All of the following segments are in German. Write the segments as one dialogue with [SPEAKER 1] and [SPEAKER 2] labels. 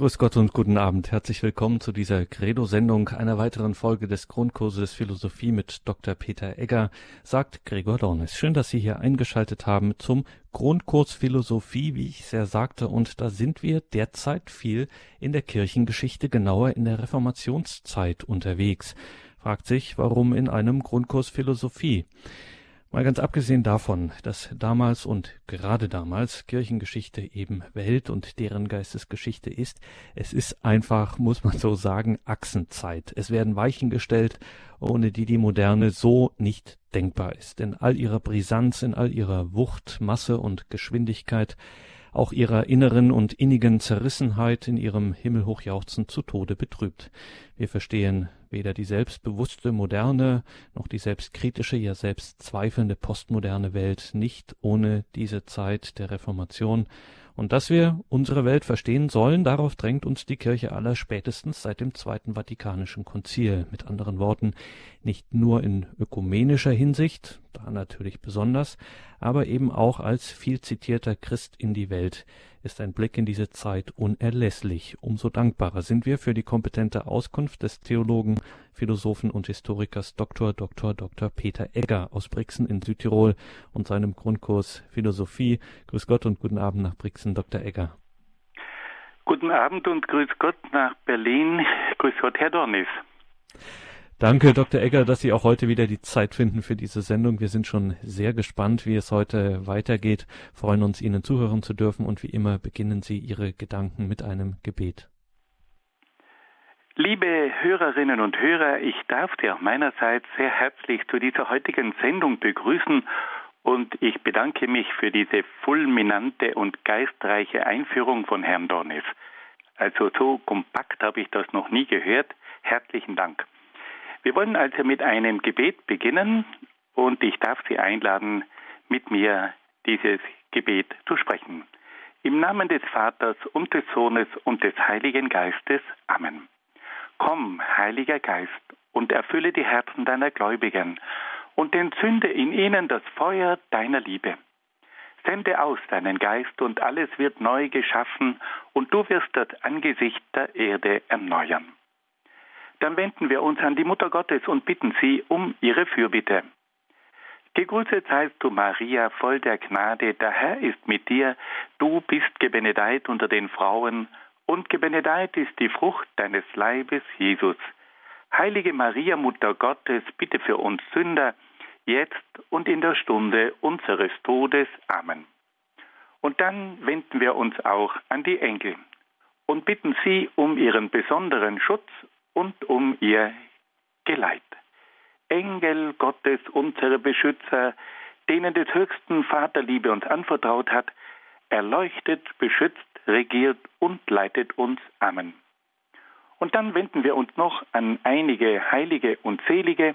[SPEAKER 1] Grüß Gott und guten Abend. Herzlich willkommen zu dieser Credo-Sendung, einer weiteren Folge des Grundkurses Philosophie mit Dr. Peter Egger, sagt Gregor Dornis. Schön, dass Sie hier eingeschaltet haben zum Grundkurs Philosophie, wie ich es ja sagte, und da sind wir derzeit viel in der Kirchengeschichte, genauer in der Reformationszeit unterwegs. Fragt sich, warum in einem Grundkurs Philosophie? Mal ganz abgesehen davon, dass damals und gerade damals Kirchengeschichte eben Welt und deren Geistesgeschichte ist, es ist einfach, muss man so sagen, Achsenzeit. Es werden Weichen gestellt, ohne die die Moderne so nicht denkbar ist. In all ihrer Brisanz, in all ihrer Wucht, Masse und Geschwindigkeit, auch ihrer inneren und innigen Zerrissenheit in ihrem Himmelhochjauchzen zu Tode betrübt. Wir verstehen weder die selbstbewusste moderne noch die selbstkritische, ja selbstzweifelnde postmoderne Welt nicht ohne diese Zeit der Reformation. Und dass wir unsere Welt verstehen sollen, darauf drängt uns die Kirche aller spätestens seit dem Zweiten Vatikanischen Konzil. Mit anderen Worten, nicht nur in ökumenischer Hinsicht, da natürlich besonders, aber eben auch als viel zitierter Christ in die Welt ist ein Blick in diese Zeit unerlässlich. Umso dankbarer sind wir für die kompetente Auskunft des Theologen, Philosophen und Historikers Dr. Dr. Dr. Peter Egger aus Brixen in Südtirol und seinem Grundkurs Philosophie. Grüß Gott und guten Abend nach Brixen, Dr. Egger.
[SPEAKER 2] Guten Abend und grüß Gott nach Berlin. Grüß Gott, Herr Dornis.
[SPEAKER 1] Danke, Dr. Egger, dass Sie auch heute wieder die Zeit finden für diese Sendung. Wir sind schon sehr gespannt, wie es heute weitergeht, freuen uns, Ihnen zuhören zu dürfen und wie immer beginnen Sie Ihre Gedanken mit einem Gebet.
[SPEAKER 2] Liebe Hörerinnen und Hörer, ich darf Sie auch meinerseits sehr herzlich zu dieser heutigen Sendung begrüßen und ich bedanke mich für diese fulminante und geistreiche Einführung von Herrn Dornis. Also so kompakt habe ich das noch nie gehört. Herzlichen Dank. Wir wollen also mit einem Gebet beginnen und ich darf Sie einladen, mit mir dieses Gebet zu sprechen. Im Namen des Vaters und des Sohnes und des Heiligen Geistes. Amen. Komm, Heiliger Geist, und erfülle die Herzen deiner Gläubigen und entzünde in ihnen das Feuer deiner Liebe. Sende aus deinen Geist und alles wird neu geschaffen und du wirst das Angesicht der Erde erneuern dann wenden wir uns an die Mutter Gottes und bitten sie um ihre Fürbitte. Gegrüßet seist du, Maria, voll der Gnade, der Herr ist mit dir, du bist gebenedeit unter den Frauen, und gebenedeit ist die Frucht deines Leibes, Jesus. Heilige Maria, Mutter Gottes, bitte für uns Sünder, jetzt und in der Stunde unseres Todes. Amen. Und dann wenden wir uns auch an die Engel und bitten sie um ihren besonderen Schutz und um ihr Geleit. Engel Gottes, unsere Beschützer, denen des höchsten Vaterliebe uns anvertraut hat, erleuchtet, beschützt, regiert und leitet uns. Amen. Und dann wenden wir uns noch an einige Heilige und Selige,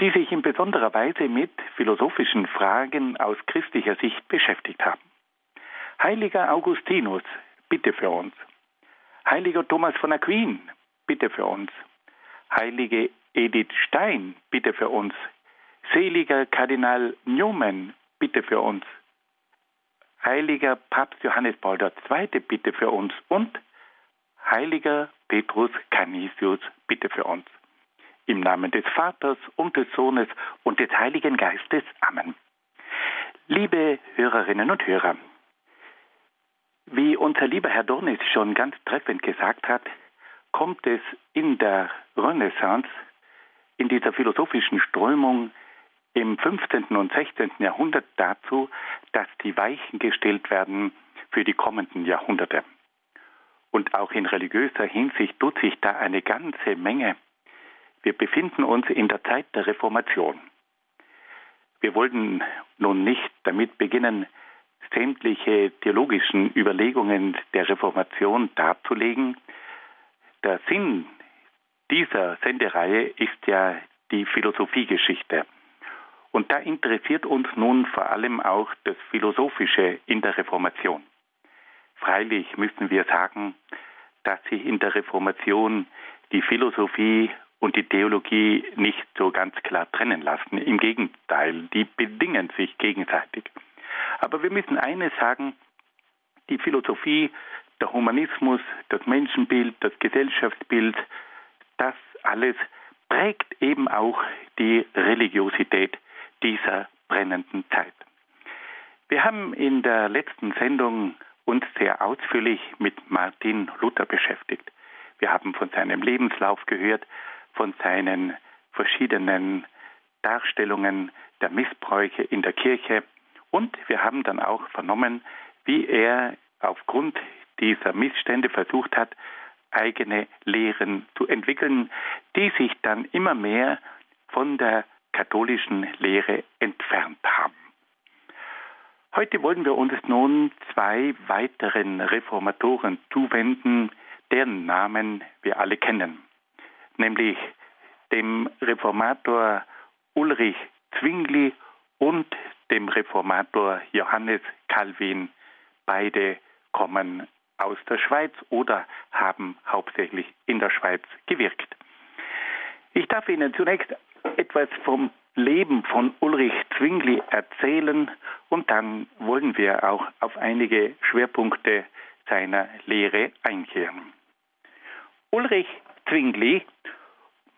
[SPEAKER 2] die sich in besonderer Weise mit philosophischen Fragen aus christlicher Sicht beschäftigt haben. Heiliger Augustinus, bitte für uns. Heiliger Thomas von Aquin, bitte für uns. Heilige Edith Stein, bitte für uns. Seliger Kardinal Newman, bitte für uns. Heiliger Papst Johannes Paul II, bitte für uns. Und Heiliger Petrus Canisius, bitte für uns. Im Namen des Vaters und des Sohnes und des Heiligen Geistes. Amen. Liebe Hörerinnen und Hörer, wie unser lieber Herr Dornis schon ganz treffend gesagt hat, kommt es in der Renaissance, in dieser philosophischen Strömung im 15. und 16. Jahrhundert dazu, dass die Weichen gestellt werden für die kommenden Jahrhunderte. Und auch in religiöser Hinsicht tut sich da eine ganze Menge. Wir befinden uns in der Zeit der Reformation. Wir wollten nun nicht damit beginnen, sämtliche theologischen Überlegungen der Reformation darzulegen, der Sinn dieser Sendereihe ist ja die Philosophiegeschichte. Und da interessiert uns nun vor allem auch das Philosophische in der Reformation. Freilich müssen wir sagen, dass sich in der Reformation die Philosophie und die Theologie nicht so ganz klar trennen lassen. Im Gegenteil, die bedingen sich gegenseitig. Aber wir müssen eines sagen, die Philosophie der Humanismus, das Menschenbild, das Gesellschaftsbild, das alles prägt eben auch die Religiosität dieser brennenden Zeit. Wir haben in der letzten Sendung uns sehr ausführlich mit Martin Luther beschäftigt. Wir haben von seinem Lebenslauf gehört, von seinen verschiedenen Darstellungen der Missbräuche in der Kirche und wir haben dann auch vernommen, wie er aufgrund dieser Missstände versucht hat, eigene Lehren zu entwickeln, die sich dann immer mehr von der katholischen Lehre entfernt haben. Heute wollen wir uns nun zwei weiteren Reformatoren zuwenden, deren Namen wir alle kennen, nämlich dem Reformator Ulrich Zwingli und dem Reformator Johannes Calvin. Beide kommen aus der Schweiz oder haben hauptsächlich in der Schweiz gewirkt. Ich darf Ihnen zunächst etwas vom Leben von Ulrich Zwingli erzählen und dann wollen wir auch auf einige Schwerpunkte seiner Lehre eingehen. Ulrich Zwingli,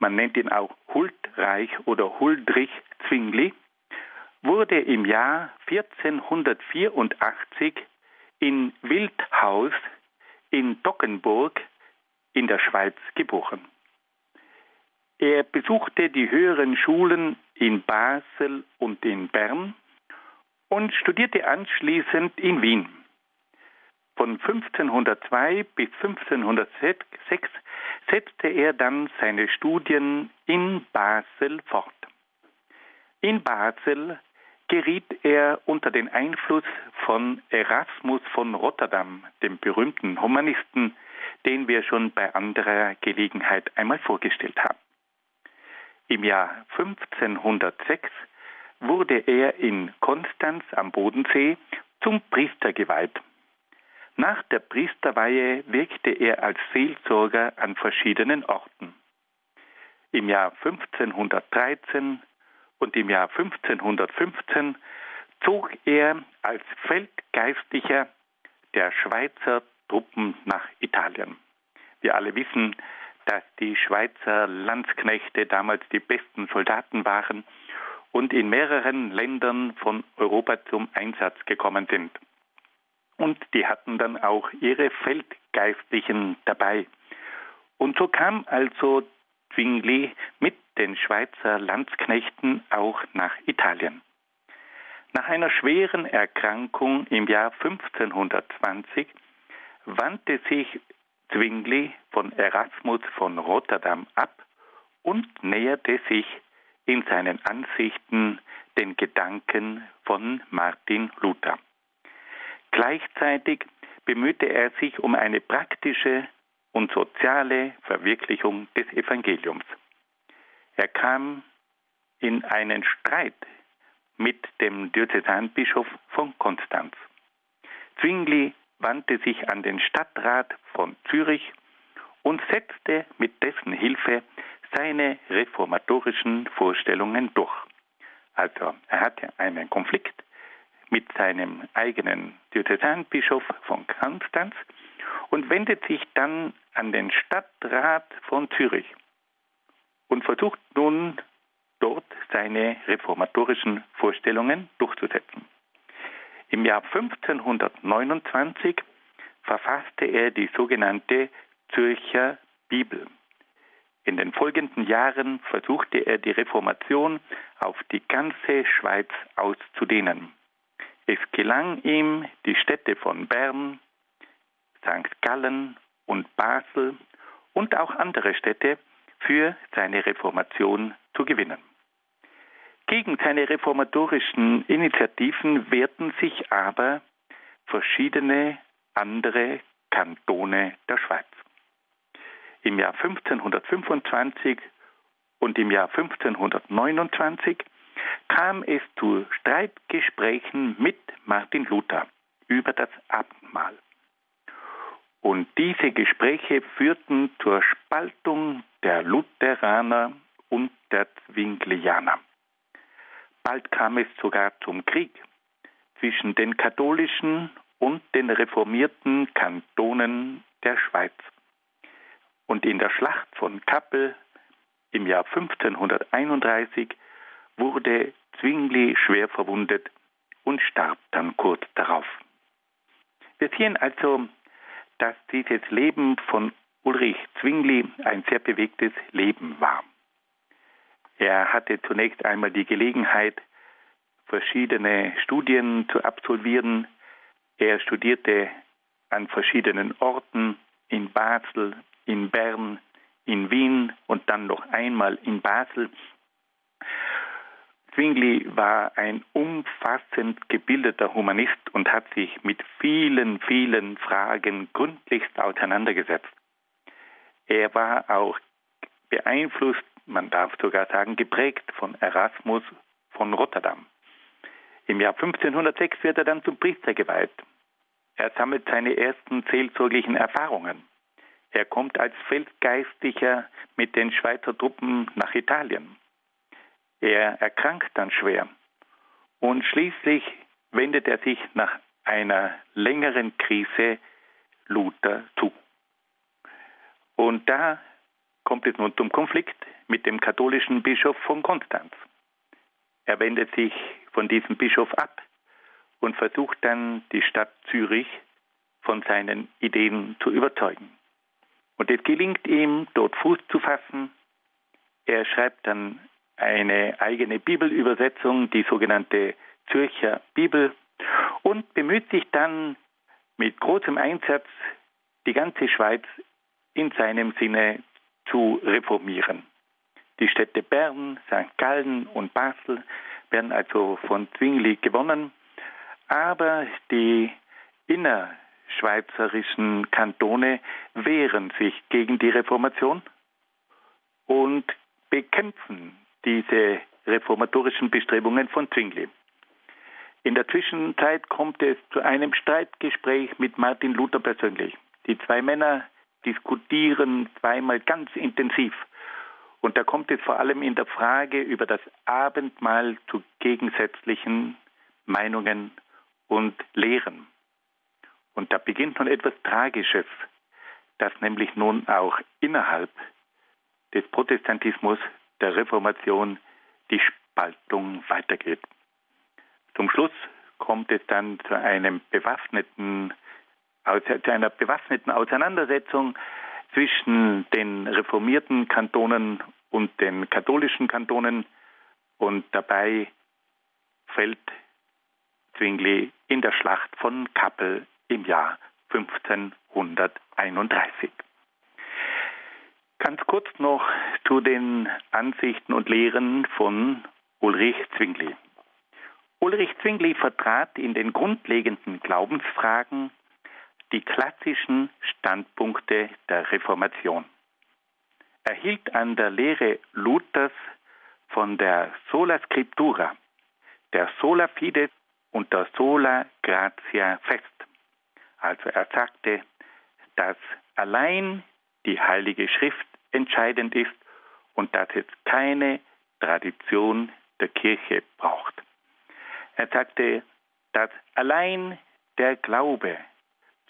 [SPEAKER 2] man nennt ihn auch Huldreich oder Huldrich Zwingli, wurde im Jahr 1484 in Wildhaus in Dockenburg in der Schweiz geboren. Er besuchte die höheren Schulen in Basel und in Bern und studierte anschließend in Wien. Von 1502 bis 1506 setzte er dann seine Studien in Basel fort. In Basel geriet er unter den Einfluss von Erasmus von Rotterdam, dem berühmten Humanisten, den wir schon bei anderer Gelegenheit einmal vorgestellt haben. Im Jahr 1506 wurde er in Konstanz am Bodensee zum Priester geweiht. Nach der Priesterweihe wirkte er als Seelsorger an verschiedenen Orten. Im Jahr 1513 und im Jahr 1515 zog er als Feldgeistlicher der Schweizer Truppen nach Italien. Wir alle wissen, dass die Schweizer Landsknechte damals die besten Soldaten waren und in mehreren Ländern von Europa zum Einsatz gekommen sind. Und die hatten dann auch ihre Feldgeistlichen dabei. Und so kam also Zwingli mit den Schweizer Landsknechten auch nach Italien. Nach einer schweren Erkrankung im Jahr 1520 wandte sich Zwingli von Erasmus von Rotterdam ab und näherte sich in seinen Ansichten den Gedanken von Martin Luther. Gleichzeitig bemühte er sich um eine praktische und soziale Verwirklichung des Evangeliums. Er kam in einen Streit mit dem Diözesanbischof von Konstanz. Zwingli wandte sich an den Stadtrat von Zürich und setzte mit dessen Hilfe seine reformatorischen Vorstellungen durch. Also er hatte einen Konflikt mit seinem eigenen Diözesanbischof von Konstanz und wendet sich dann an den Stadtrat von Zürich und versucht nun dort seine reformatorischen Vorstellungen durchzusetzen. Im Jahr 1529 verfasste er die sogenannte Zürcher Bibel. In den folgenden Jahren versuchte er die Reformation auf die ganze Schweiz auszudehnen. Es gelang ihm, die Städte von Bern, St. Gallen und Basel und auch andere Städte für seine Reformation zu gewinnen. Gegen seine reformatorischen Initiativen wehrten sich aber verschiedene andere Kantone der Schweiz. Im Jahr 1525 und im Jahr 1529 kam es zu Streitgesprächen mit Martin Luther über das Abendmahl. Und diese Gespräche führten zur Spaltung der Lutheraner und der Zwinglianer. Bald kam es sogar zum Krieg zwischen den katholischen und den reformierten Kantonen der Schweiz. Und in der Schlacht von Kappel im Jahr 1531 wurde Zwingli schwer verwundet und starb dann kurz darauf. Wir sehen also, dass dieses Leben von Ulrich Zwingli ein sehr bewegtes Leben war. Er hatte zunächst einmal die Gelegenheit, verschiedene Studien zu absolvieren. Er studierte an verschiedenen Orten in Basel, in Bern, in Wien und dann noch einmal in Basel. Zwingli war ein umfassend gebildeter Humanist und hat sich mit vielen, vielen Fragen gründlichst auseinandergesetzt. Er war auch beeinflusst, man darf sogar sagen, geprägt von Erasmus von Rotterdam. Im Jahr 1506 wird er dann zum Priester geweiht. Er sammelt seine ersten seelsorglichen Erfahrungen. Er kommt als Feldgeistlicher mit den Schweizer Truppen nach Italien. Er erkrankt dann schwer und schließlich wendet er sich nach einer längeren Krise Luther zu. Und da kommt es nun zum Konflikt mit dem katholischen Bischof von Konstanz. Er wendet sich von diesem Bischof ab und versucht dann die Stadt Zürich von seinen Ideen zu überzeugen. Und es gelingt ihm, dort Fuß zu fassen. Er schreibt dann eine eigene Bibelübersetzung, die sogenannte Zürcher Bibel, und bemüht sich dann mit großem Einsatz, die ganze Schweiz in seinem Sinne zu reformieren. Die Städte Bern, St. Gallen und Basel werden also von Zwingli gewonnen, aber die innerschweizerischen Kantone wehren sich gegen die Reformation und bekämpfen diese reformatorischen Bestrebungen von Zwingli. In der Zwischenzeit kommt es zu einem Streitgespräch mit Martin Luther persönlich. Die zwei Männer diskutieren zweimal ganz intensiv. Und da kommt es vor allem in der Frage über das Abendmahl zu gegensätzlichen Meinungen und Lehren. Und da beginnt nun etwas Tragisches, dass nämlich nun auch innerhalb des Protestantismus der Reformation die Spaltung weitergeht. Zum Schluss kommt es dann zu einem bewaffneten, zu einer bewaffneten Auseinandersetzung zwischen den reformierten Kantonen und den katholischen Kantonen und dabei fällt Zwingli in der Schlacht von Kappel im Jahr 1531. Ganz kurz noch zu den Ansichten und Lehren von Ulrich Zwingli. Ulrich Zwingli vertrat in den grundlegenden Glaubensfragen die klassischen Standpunkte der Reformation. Er hielt an der Lehre Luthers von der Sola Scriptura, der Sola Fide und der Sola Gratia fest. Also er sagte, dass allein die Heilige Schrift entscheidend ist und dass es keine Tradition der Kirche braucht. Er sagte, dass allein der Glaube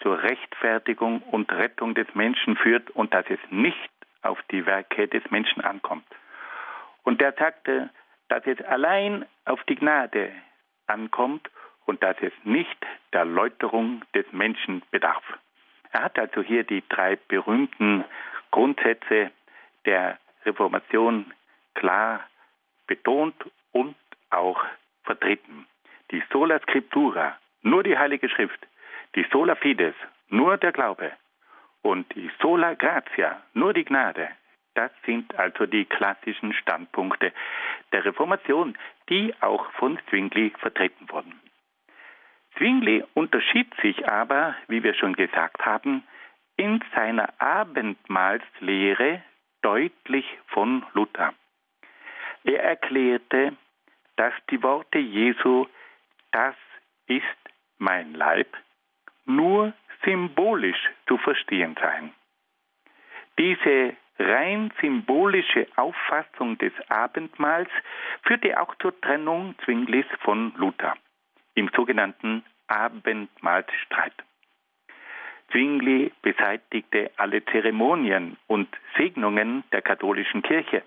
[SPEAKER 2] zur Rechtfertigung und Rettung des Menschen führt und dass es nicht auf die Werke des Menschen ankommt. Und er sagte, dass es allein auf die Gnade ankommt und dass es nicht der Läuterung des Menschen bedarf. Er hat also hier die drei berühmten Grundsätze der Reformation klar betont und auch vertreten. Die Sola Scriptura, nur die Heilige Schrift, die Sola Fides, nur der Glaube und die Sola Gratia, nur die Gnade, das sind also die klassischen Standpunkte der Reformation, die auch von Zwingli vertreten wurden. Zwingli unterschied sich aber, wie wir schon gesagt haben, in seiner Abendmahlslehre deutlich von Luther. Er erklärte, dass die Worte Jesu, das ist mein Leib, nur symbolisch zu verstehen seien. Diese rein symbolische Auffassung des Abendmahls führte auch zur Trennung Zwinglis von Luther im sogenannten Abendmahlstreit. Zwingli beseitigte alle Zeremonien und Segnungen der katholischen Kirche.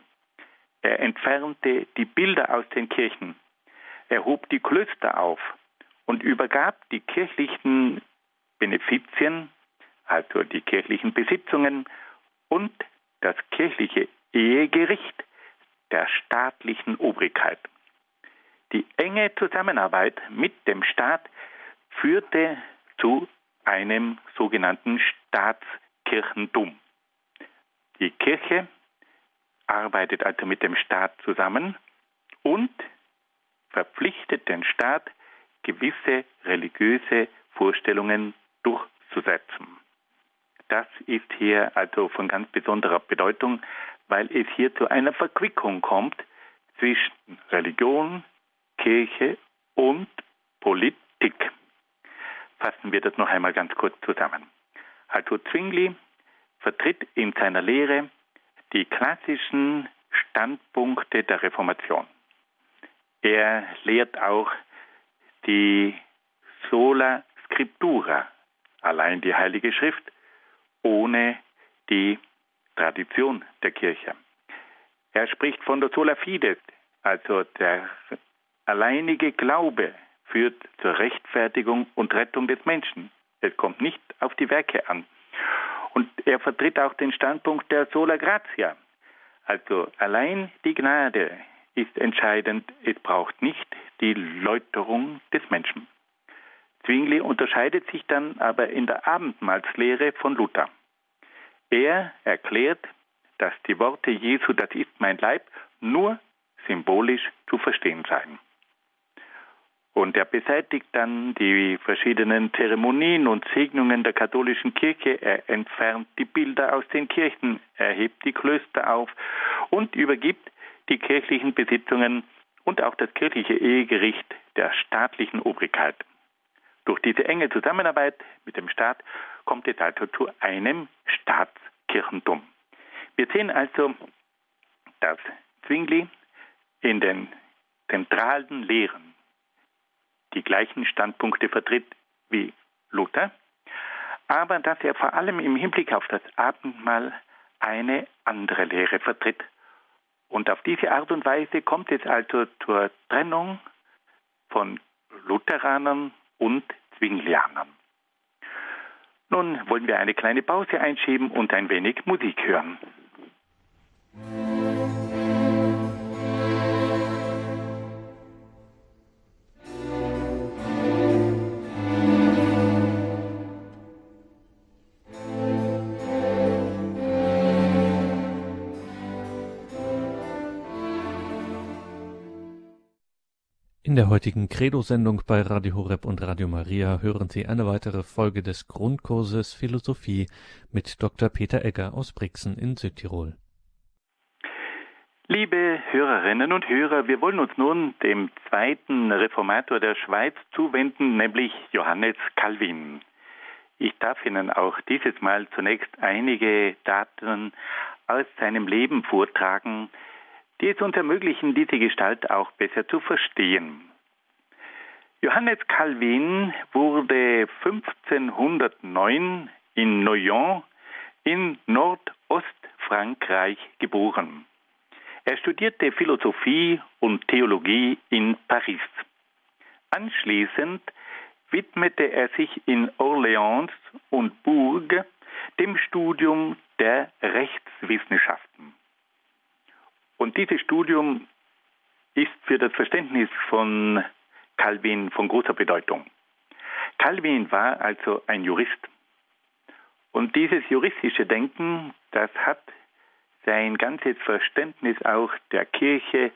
[SPEAKER 2] Er entfernte die Bilder aus den Kirchen. Er hob die Klöster auf und übergab die kirchlichen Benefizien, also die kirchlichen Besitzungen und das kirchliche Ehegericht der staatlichen Obrigkeit. Die enge Zusammenarbeit mit dem Staat führte zu einem sogenannten Staatskirchentum. Die Kirche arbeitet also mit dem Staat zusammen und verpflichtet den Staat, gewisse religiöse Vorstellungen durchzusetzen. Das ist hier also von ganz besonderer Bedeutung, weil es hier zu einer Verquickung kommt zwischen Religion, Kirche und Politik. Fassen wir das noch einmal ganz kurz zusammen. Also Zwingli vertritt in seiner Lehre die klassischen Standpunkte der Reformation. Er lehrt auch die Sola Scriptura, allein die Heilige Schrift, ohne die Tradition der Kirche. Er spricht von der Sola Fide, also der alleinige Glaube führt zur Rechtfertigung und Rettung des Menschen. Es kommt nicht auf die Werke an. Und er vertritt auch den Standpunkt der Sola Gratia. Also allein die Gnade ist entscheidend. Es braucht nicht die Läuterung des Menschen. Zwingli unterscheidet sich dann aber in der Abendmahlslehre von Luther. Er erklärt, dass die Worte Jesu, das ist mein Leib, nur symbolisch zu verstehen seien. Und er beseitigt dann die verschiedenen Zeremonien und Segnungen der katholischen Kirche. Er entfernt die Bilder aus den Kirchen, er hebt die Klöster auf und übergibt die kirchlichen Besitzungen und auch das kirchliche Ehegericht der staatlichen Obrigkeit. Durch diese enge Zusammenarbeit mit dem Staat kommt es also zu einem Staatskirchentum. Wir sehen also, dass Zwingli in den zentralen Lehren die gleichen Standpunkte vertritt wie Luther, aber dass er vor allem im Hinblick auf das Abendmahl eine andere Lehre vertritt. Und auf diese Art und Weise kommt es also zur Trennung von Lutheranern und Zwinglianern. Nun wollen wir eine kleine Pause einschieben und ein wenig Musik hören.
[SPEAKER 1] In der heutigen Credo-Sendung bei Radio Horeb und Radio Maria hören Sie eine weitere Folge des Grundkurses Philosophie mit Dr. Peter Egger aus Brixen in Südtirol.
[SPEAKER 2] Liebe Hörerinnen und Hörer, wir wollen uns nun dem zweiten Reformator der Schweiz zuwenden, nämlich Johannes Calvin. Ich darf Ihnen auch dieses Mal zunächst einige Daten aus seinem Leben vortragen, die es uns ermöglichen, diese Gestalt auch besser zu verstehen. Johannes Calvin wurde 1509 in Noyon in Nordostfrankreich geboren. Er studierte Philosophie und Theologie in Paris. Anschließend widmete er sich in Orléans und Bourg dem Studium der Rechtswissenschaften. Und dieses Studium ist für das Verständnis von Calvin von großer Bedeutung. Calvin war also ein Jurist. Und dieses juristische Denken, das hat sein ganzes Verständnis auch der Kirche,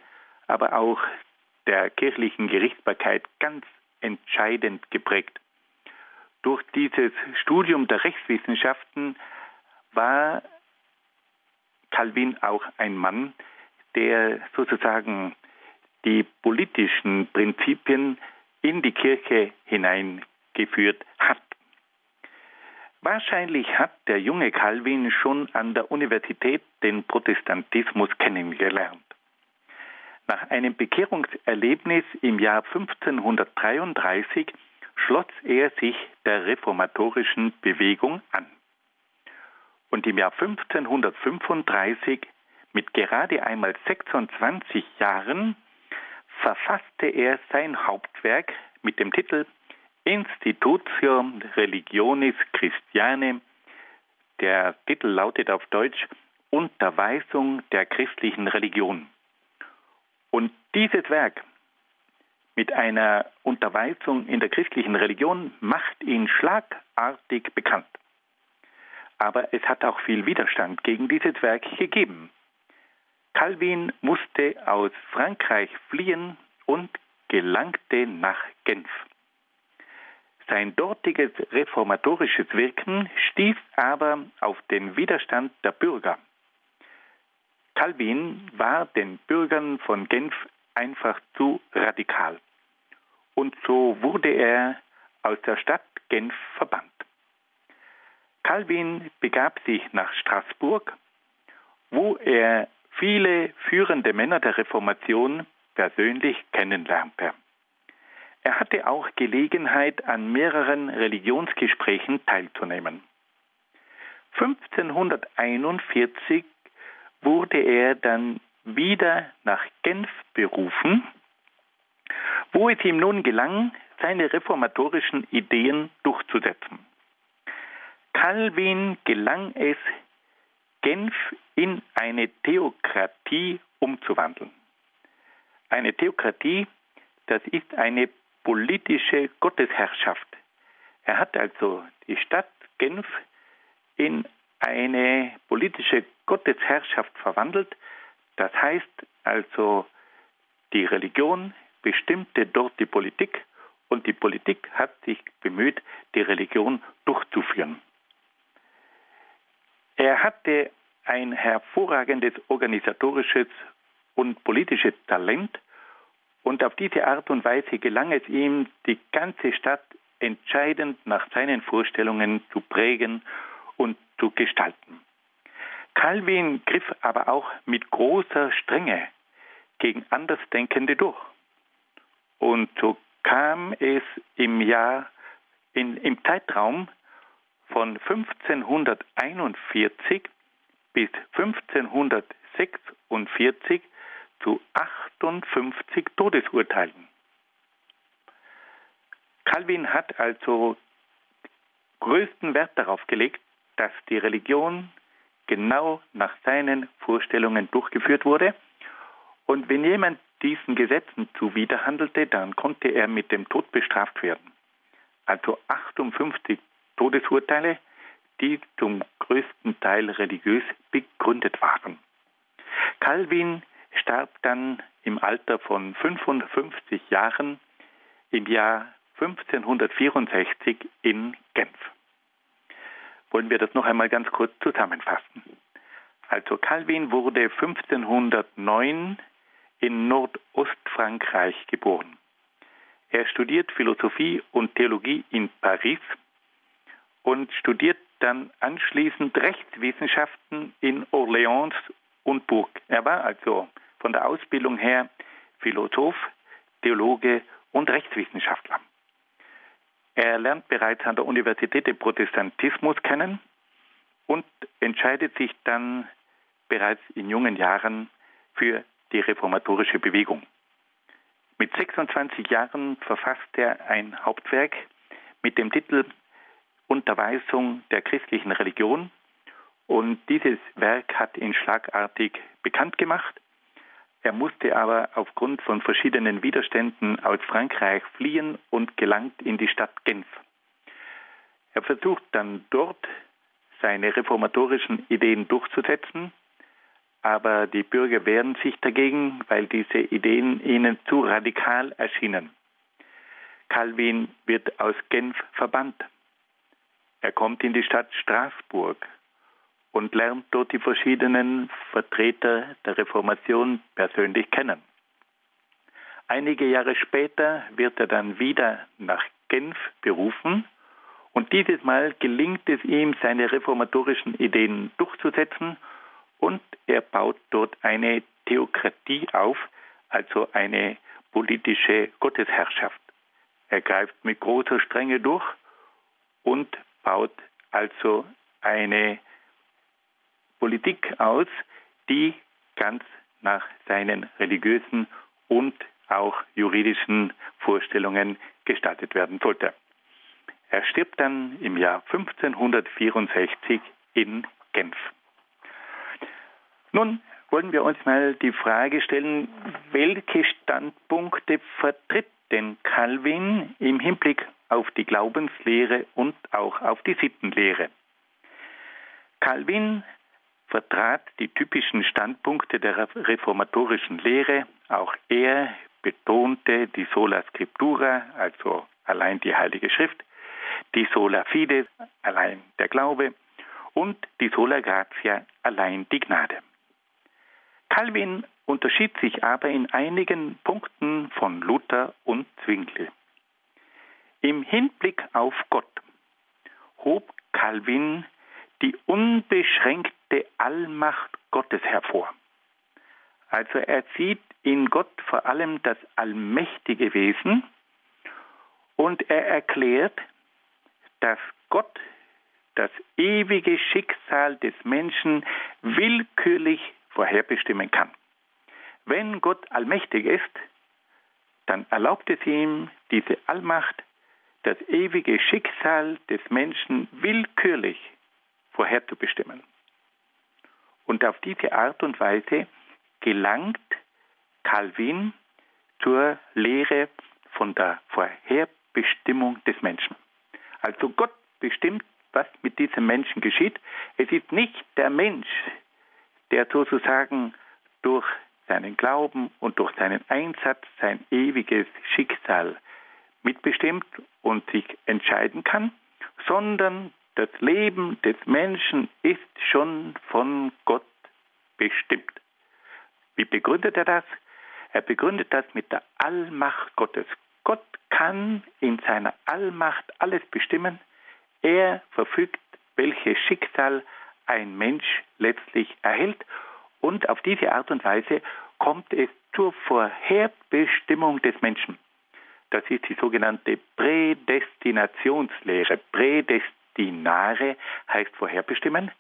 [SPEAKER 2] aber auch der kirchlichen Gerichtsbarkeit ganz entscheidend geprägt. Durch dieses Studium der Rechtswissenschaften war Calvin auch ein Mann, der sozusagen die politischen Prinzipien in die Kirche hineingeführt hat. Wahrscheinlich hat der junge Calvin schon an der Universität den Protestantismus kennengelernt. Nach einem Bekehrungserlebnis im Jahr 1533 schloss er sich der reformatorischen Bewegung an. Und im Jahr 1535, mit gerade einmal 26 Jahren, verfasste er sein Hauptwerk mit dem Titel Institutio Religionis Christiane. Der Titel lautet auf Deutsch Unterweisung der christlichen Religion. Und dieses Werk mit einer Unterweisung in der christlichen Religion macht ihn schlagartig bekannt. Aber es hat auch viel Widerstand gegen dieses Werk gegeben. Calvin musste aus Frankreich fliehen und gelangte nach Genf. Sein dortiges reformatorisches Wirken stieß aber auf den Widerstand der Bürger. Calvin war den Bürgern von Genf einfach zu radikal. Und so wurde er aus der Stadt Genf verbannt. Calvin begab sich nach Straßburg, wo er viele führende Männer der Reformation persönlich kennenlernte. Er hatte auch Gelegenheit, an mehreren Religionsgesprächen teilzunehmen. 1541 wurde er dann wieder nach Genf berufen, wo es ihm nun gelang, seine reformatorischen Ideen durchzusetzen. Calvin gelang es, Genf in eine Theokratie umzuwandeln. Eine Theokratie, das ist eine politische Gottesherrschaft. Er hat also die Stadt Genf in eine politische Gottesherrschaft verwandelt. Das heißt also, die Religion bestimmte dort die Politik und die Politik hat sich bemüht, die Religion durchzuführen. Er hatte ein hervorragendes organisatorisches und politisches Talent und auf diese Art und Weise gelang es ihm, die ganze Stadt entscheidend nach seinen Vorstellungen zu prägen und zu gestalten. Calvin griff aber auch mit großer Strenge gegen Andersdenkende durch. Und so kam es im Jahr, in, im Zeitraum von 1541 bis 1546 zu 58 Todesurteilen. Calvin hat also größten Wert darauf gelegt, dass die Religion genau nach seinen Vorstellungen durchgeführt wurde. Und wenn jemand diesen Gesetzen zuwiderhandelte, dann konnte er mit dem Tod bestraft werden. Also 58 Todesurteile, die zum größten Teil religiös begründet waren. Calvin starb dann im Alter von 55 Jahren im Jahr 1564 in Genf. Wollen wir das noch einmal ganz kurz zusammenfassen. Also Calvin wurde 1509 in Nordostfrankreich geboren. Er studiert Philosophie und Theologie in Paris und studiert dann anschließend Rechtswissenschaften in Orléans und Burg. Er war also von der Ausbildung her Philosoph, Theologe und Rechtswissenschaftler. Er lernt bereits an der Universität den Protestantismus kennen und entscheidet sich dann bereits in jungen Jahren für die reformatorische Bewegung. Mit 26 Jahren verfasst er ein Hauptwerk mit dem Titel Unterweisung der christlichen Religion. Und dieses Werk hat ihn schlagartig bekannt gemacht. Er musste aber aufgrund von verschiedenen Widerständen aus Frankreich fliehen und gelangt in die Stadt Genf. Er versucht dann dort seine reformatorischen Ideen durchzusetzen, aber die Bürger wehren sich dagegen, weil diese Ideen ihnen zu radikal erschienen. Calvin wird aus Genf verbannt. Er kommt in die Stadt Straßburg und lernt dort die verschiedenen Vertreter der Reformation persönlich kennen. Einige Jahre später wird er dann wieder nach Genf berufen und dieses Mal gelingt es ihm, seine reformatorischen Ideen durchzusetzen und er baut dort eine Theokratie auf, also eine politische Gottesherrschaft. Er greift mit großer Strenge durch und baut also eine Politik aus, die ganz nach seinen religiösen und auch juridischen Vorstellungen gestaltet werden sollte. Er stirbt dann im Jahr 1564 in Genf. Nun wollen wir uns mal die Frage stellen, welche Standpunkte vertritt denn Calvin im Hinblick auf die Glaubenslehre und auch auf die Sittenlehre? Calvin vertrat die typischen Standpunkte der reformatorischen Lehre. Auch er betonte die Sola Scriptura, also allein die Heilige Schrift, die Sola Fide, allein der Glaube, und die Sola Gratia, allein die Gnade. Calvin unterschied sich aber in einigen Punkten von Luther und Zwingli. Im Hinblick auf Gott hob Calvin die unbeschränkte Allmacht Gottes hervor. Also er sieht in Gott vor allem das allmächtige Wesen und er erklärt, dass Gott das ewige Schicksal des Menschen willkürlich vorherbestimmen kann. Wenn Gott allmächtig ist, dann erlaubt es ihm, diese Allmacht, das ewige Schicksal des Menschen willkürlich vorherzubestimmen. Und auf diese Art und Weise gelangt Calvin zur Lehre von der Vorherbestimmung des Menschen. Also Gott bestimmt, was mit diesem Menschen geschieht. Es ist nicht der Mensch, der sozusagen durch seinen Glauben und durch seinen Einsatz sein ewiges Schicksal mitbestimmt und sich entscheiden kann, sondern das Leben des Menschen ist schon von Gott bestimmt. Wie begründet er das? Er begründet das mit der Allmacht Gottes. Gott kann in seiner Allmacht alles bestimmen. Er verfügt, welches Schicksal ein Mensch letztlich erhält. Und auf diese Art und Weise kommt es zur Vorherbestimmung des Menschen. Das ist die sogenannte Prädestinationslehre. Prädestinare heißt vorherbestimmen.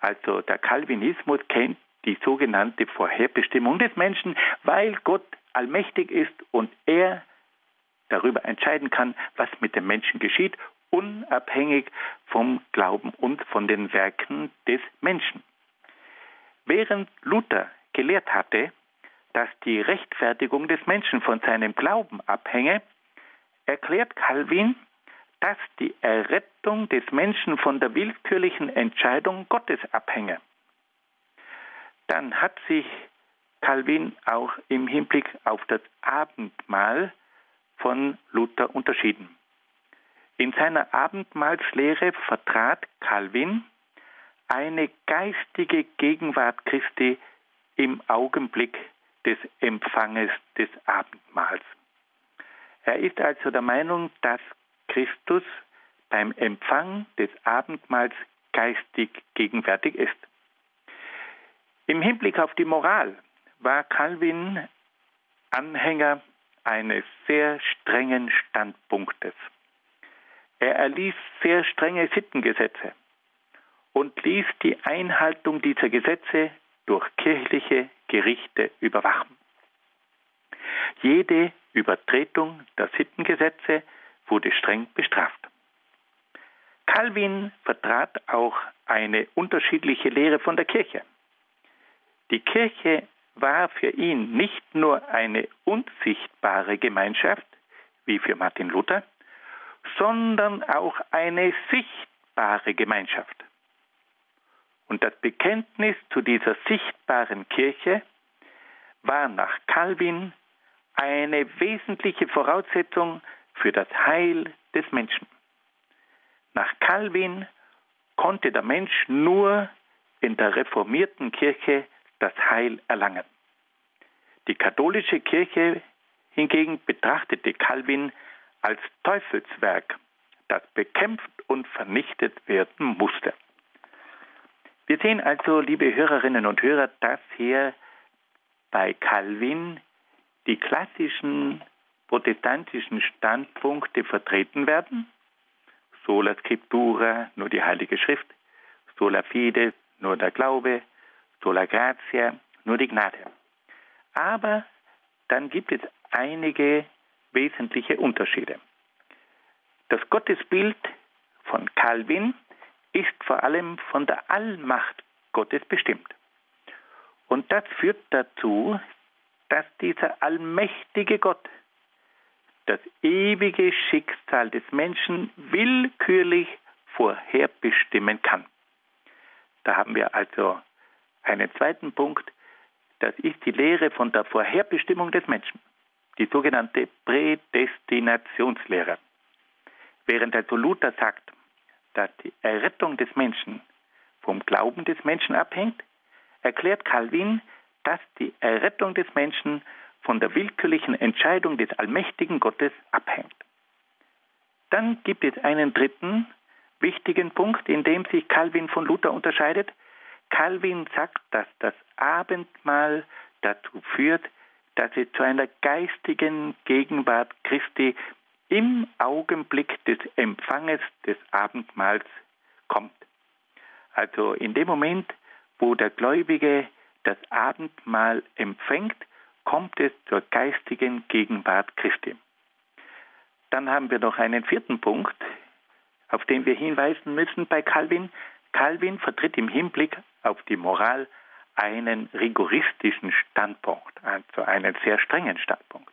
[SPEAKER 2] Also der Calvinismus kennt die sogenannte Vorherbestimmung des Menschen, weil Gott allmächtig ist und er darüber entscheiden kann, was mit dem Menschen geschieht unabhängig vom Glauben und von den Werken des Menschen. Während Luther gelehrt hatte, dass die Rechtfertigung des Menschen von seinem Glauben abhänge, erklärt Calvin, dass die Errettung des Menschen von der willkürlichen Entscheidung Gottes abhänge. Dann hat sich Calvin auch im Hinblick auf das Abendmahl von Luther unterschieden. In seiner Abendmahlslehre vertrat Calvin eine geistige Gegenwart Christi im Augenblick des Empfanges des Abendmahls. Er ist also der Meinung, dass Christus beim Empfang des Abendmahls geistig gegenwärtig ist. Im Hinblick auf die Moral war Calvin Anhänger eines sehr strengen Standpunktes. Er erließ sehr strenge Sittengesetze und ließ die Einhaltung dieser Gesetze durch kirchliche Gerichte überwachen. Jede Übertretung der Sittengesetze wurde streng bestraft. Calvin vertrat auch eine unterschiedliche Lehre von der Kirche. Die Kirche war für ihn nicht nur eine unsichtbare Gemeinschaft, wie für Martin Luther, sondern auch eine sichtbare Gemeinschaft. Und das Bekenntnis zu dieser sichtbaren Kirche war nach Calvin eine wesentliche Voraussetzung für das Heil des Menschen. Nach Calvin konnte der Mensch nur in der reformierten Kirche das Heil erlangen. Die katholische Kirche hingegen betrachtete Calvin als Teufelswerk, das bekämpft und vernichtet werden musste. Wir sehen also, liebe Hörerinnen und Hörer, dass hier bei Calvin die klassischen protestantischen Standpunkte vertreten werden. Sola Scriptura, nur die Heilige Schrift, sola Fide, nur der Glaube, sola Gratia, nur die Gnade. Aber dann gibt es einige wesentliche Unterschiede. Das Gottesbild von Calvin ist vor allem von der Allmacht Gottes bestimmt. Und das führt dazu, dass dieser allmächtige Gott das ewige Schicksal des Menschen willkürlich vorherbestimmen kann. Da haben wir also einen zweiten Punkt, das ist die Lehre von der Vorherbestimmung des Menschen, die sogenannte Prädestinationslehre. Während also Luther sagt, dass die Errettung des Menschen vom Glauben des Menschen abhängt, erklärt Calvin, dass die Errettung des Menschen von der willkürlichen Entscheidung des allmächtigen Gottes abhängt. Dann gibt es einen dritten wichtigen Punkt, in dem sich Calvin von Luther unterscheidet. Calvin sagt, dass das Abendmahl dazu führt, dass es zu einer geistigen Gegenwart Christi im Augenblick des Empfanges des Abendmahls kommt. Also in dem Moment, wo der Gläubige das Abendmahl empfängt, kommt es zur geistigen Gegenwart Christi. Dann haben wir noch einen vierten Punkt, auf den wir hinweisen müssen bei Calvin. Calvin vertritt im Hinblick auf die Moral einen rigoristischen Standpunkt, also einen sehr strengen Standpunkt.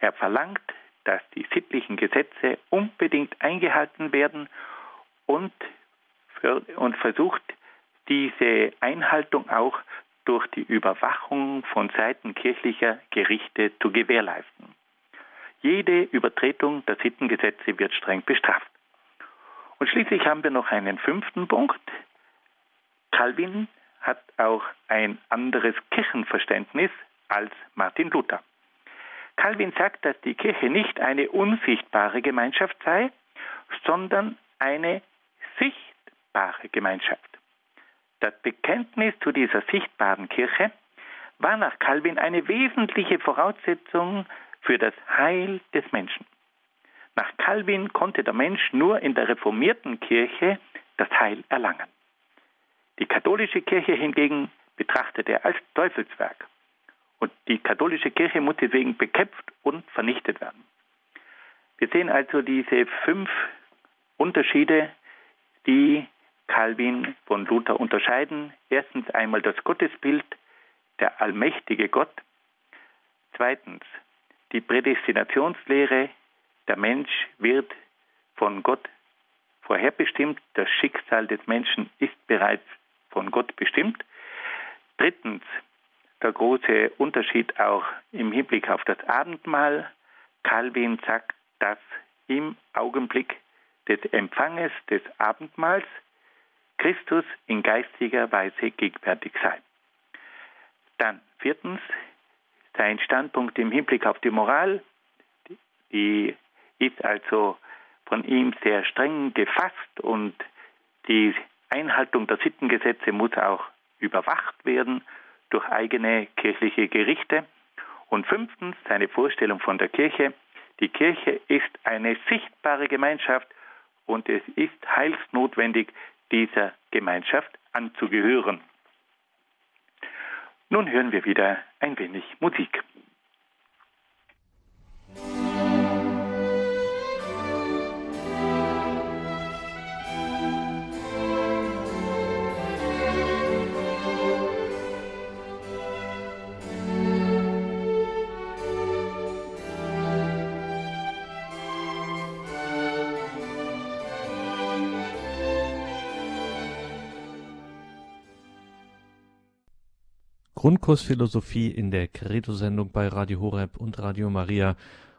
[SPEAKER 2] Er verlangt, dass die sittlichen Gesetze unbedingt eingehalten werden und, für, und versucht, diese Einhaltung auch durch die Überwachung von Seiten kirchlicher Gerichte zu gewährleisten. Jede Übertretung der Sittengesetze wird streng bestraft. Und schließlich haben wir noch einen fünften Punkt. Calvin hat auch ein anderes Kirchenverständnis als Martin Luther. Calvin sagt, dass die Kirche nicht eine unsichtbare Gemeinschaft sei, sondern eine sichtbare Gemeinschaft. Das Bekenntnis zu dieser sichtbaren Kirche war nach Calvin eine wesentliche Voraussetzung für das Heil des Menschen. Nach Calvin konnte der Mensch nur in der reformierten Kirche das Heil erlangen. Die katholische Kirche hingegen betrachtet er als Teufelswerk. Und die katholische Kirche muss deswegen bekämpft und vernichtet werden. Wir sehen also diese fünf Unterschiede, die Calvin von Luther unterscheiden. Erstens einmal das Gottesbild, der allmächtige Gott. Zweitens die Prädestinationslehre, der Mensch wird von Gott vorherbestimmt, das Schicksal des Menschen ist bereits von Gott bestimmt. Drittens, der große Unterschied auch im Hinblick auf das Abendmahl. Calvin sagt, dass im Augenblick des Empfanges des Abendmahls Christus in geistiger Weise gegenwärtig sei. Dann viertens, sein Standpunkt im Hinblick auf die Moral, die ist also von ihm sehr streng gefasst und die Einhaltung der Sittengesetze muss auch überwacht werden durch eigene kirchliche Gerichte. Und fünftens seine Vorstellung von der Kirche. Die Kirche ist eine sichtbare Gemeinschaft und es ist heilsnotwendig, dieser Gemeinschaft anzugehören. Nun hören wir wieder ein wenig Musik.
[SPEAKER 1] Grundkurs Philosophie in der Credo-Sendung bei Radio Horeb und Radio Maria.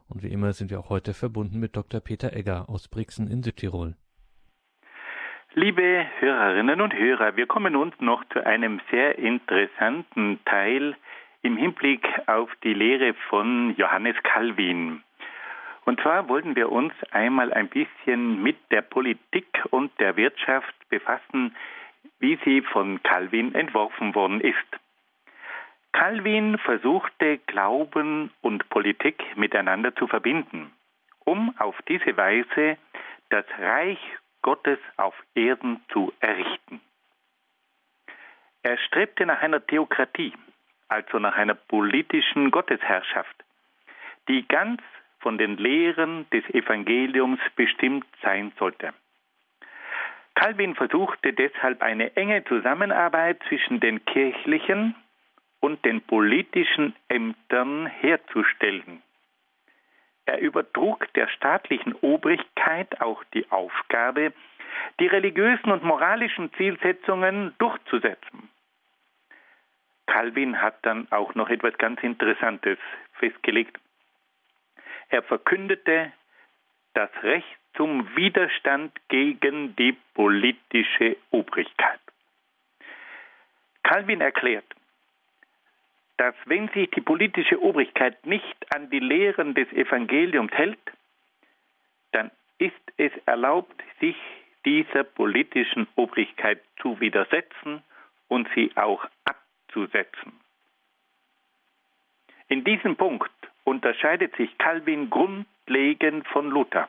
[SPEAKER 1] Und wie immer sind wir auch heute verbunden mit Dr. Peter Egger aus Brixen in Südtirol.
[SPEAKER 2] Liebe Hörerinnen und Hörer, wir kommen uns noch zu einem sehr interessanten Teil im Hinblick auf die Lehre von Johannes Calvin. Und zwar wollten wir uns einmal ein bisschen mit der Politik und der Wirtschaft befassen, wie sie von Calvin entworfen worden ist. Calvin versuchte Glauben und Politik miteinander zu verbinden, um auf diese Weise das Reich Gottes auf Erden zu errichten. Er strebte nach einer Theokratie, also nach einer politischen Gottesherrschaft, die ganz von den Lehren des Evangeliums bestimmt sein sollte. Calvin versuchte deshalb eine enge Zusammenarbeit zwischen den kirchlichen und den politischen Ämtern herzustellen. Er übertrug der staatlichen Obrigkeit auch die Aufgabe, die religiösen und moralischen Zielsetzungen durchzusetzen. Calvin hat dann auch noch etwas ganz Interessantes festgelegt. Er verkündete das Recht zum Widerstand gegen die politische Obrigkeit. Calvin erklärt, dass wenn sich die politische Obrigkeit nicht an die Lehren des Evangeliums hält, dann ist es erlaubt, sich dieser politischen Obrigkeit zu widersetzen und sie auch abzusetzen. In diesem Punkt unterscheidet sich Calvin grundlegend von Luther.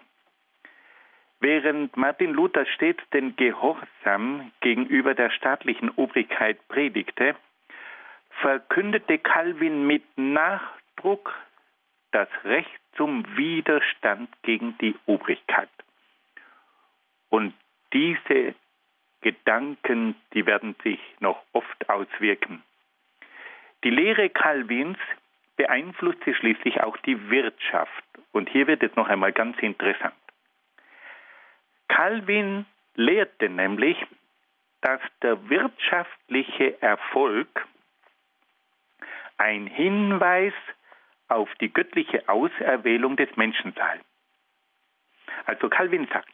[SPEAKER 2] Während Martin Luther stets den Gehorsam gegenüber der staatlichen Obrigkeit predigte, verkündete Calvin mit Nachdruck das Recht zum Widerstand gegen die Obrigkeit. Und diese Gedanken, die werden sich noch oft auswirken. Die Lehre Calvins beeinflusste schließlich auch die Wirtschaft. Und hier wird es noch einmal ganz interessant. Calvin lehrte nämlich, dass der wirtschaftliche Erfolg ein Hinweis auf die göttliche Auserwählung des Menschen sei. Also Calvin sagt,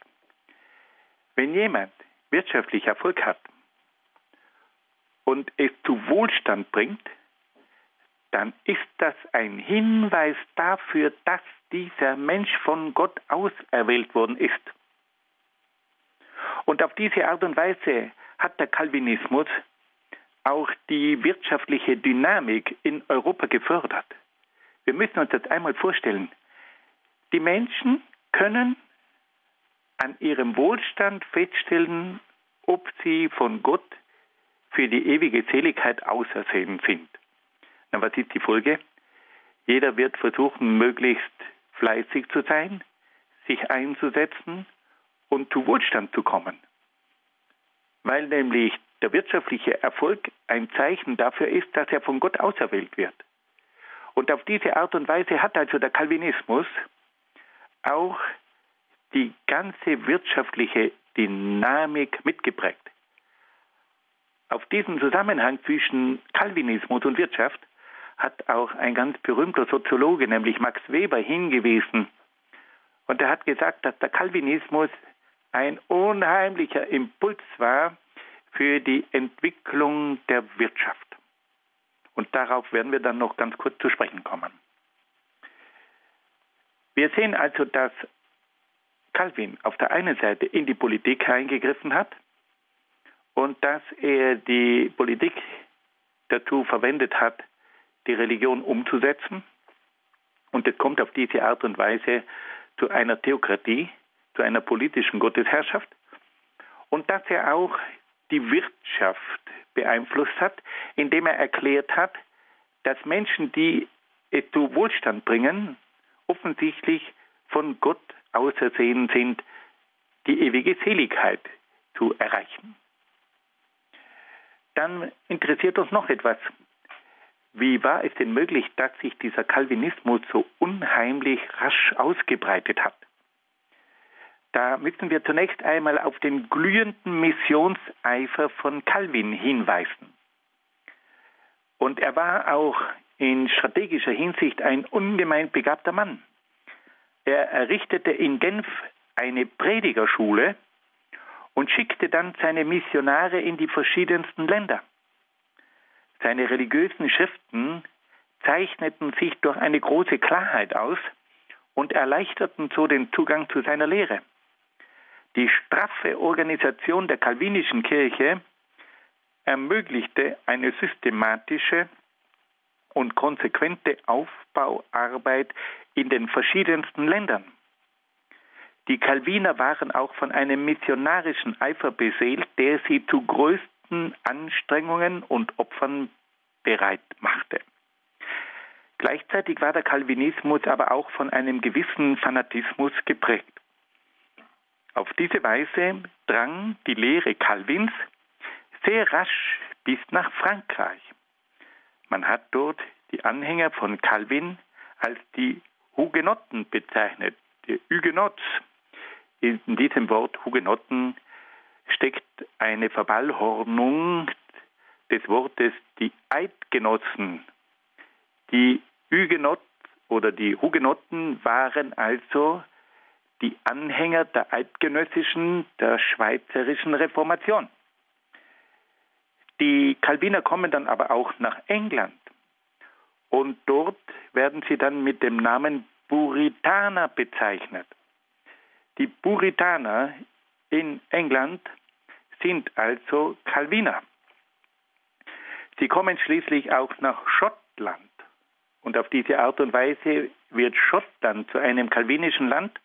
[SPEAKER 2] wenn jemand wirtschaftlich Erfolg hat und es zu Wohlstand bringt, dann ist das ein Hinweis dafür, dass dieser Mensch von Gott auserwählt worden ist. Und auf diese Art und Weise hat der Calvinismus auch die wirtschaftliche Dynamik in Europa gefördert. Wir müssen uns das einmal vorstellen. Die Menschen können an ihrem Wohlstand feststellen, ob sie von Gott für die ewige Seligkeit ausersehen sind. Na, was ist die Folge? Jeder wird versuchen, möglichst fleißig zu sein, sich einzusetzen und zu Wohlstand zu kommen. Weil nämlich der wirtschaftliche Erfolg ein Zeichen dafür ist, dass er von Gott auserwählt wird. Und auf diese Art und Weise hat also der Calvinismus auch die ganze wirtschaftliche Dynamik mitgeprägt. Auf diesen Zusammenhang zwischen Calvinismus und Wirtschaft hat auch ein ganz berühmter Soziologe, nämlich Max Weber, hingewiesen. Und er hat gesagt, dass der Calvinismus ein unheimlicher Impuls war für die Entwicklung der Wirtschaft. Und darauf werden wir dann noch ganz kurz zu sprechen kommen. Wir sehen also, dass Calvin auf der einen Seite in die Politik eingegriffen hat und dass er die Politik dazu verwendet hat, die Religion umzusetzen. Und es kommt auf diese Art und Weise zu einer Theokratie, zu einer politischen Gottesherrschaft. Und dass er auch die Wirtschaft beeinflusst hat, indem er erklärt hat, dass Menschen, die zu Wohlstand bringen, offensichtlich von Gott ausersehen sind, die ewige Seligkeit zu erreichen. Dann interessiert uns noch etwas. Wie war es denn möglich, dass sich dieser Calvinismus so unheimlich rasch ausgebreitet hat? Da müssen wir zunächst einmal auf den glühenden Missionseifer von Calvin hinweisen. Und er war auch in strategischer Hinsicht ein ungemein begabter Mann. Er errichtete in Genf eine Predigerschule und schickte dann seine Missionare in die verschiedensten Länder. Seine religiösen Schriften zeichneten sich durch eine große Klarheit aus und erleichterten so den Zugang zu seiner Lehre. Die straffe Organisation der kalvinischen Kirche ermöglichte eine systematische und konsequente Aufbauarbeit in den verschiedensten Ländern. Die Calviner waren auch von einem missionarischen Eifer beseelt, der sie zu größten Anstrengungen und Opfern bereit machte. Gleichzeitig war der Calvinismus aber auch von einem gewissen Fanatismus geprägt. Auf diese Weise drang die Lehre Calvins sehr rasch bis nach Frankreich. Man hat dort die Anhänger von Calvin als die Hugenotten bezeichnet, die Huguenots. In diesem Wort Hugenotten steckt eine Verballhornung des Wortes die Eidgenossen. Die Hugenot oder die Hugenotten waren also die Anhänger der eidgenössischen, der schweizerischen Reformation. Die Calviner kommen dann aber auch nach England und dort werden sie dann mit dem Namen Puritaner bezeichnet. Die Puritaner in England sind also Calviner. Sie kommen schließlich auch nach Schottland und auf diese Art und Weise wird Schottland zu einem kalvinischen Land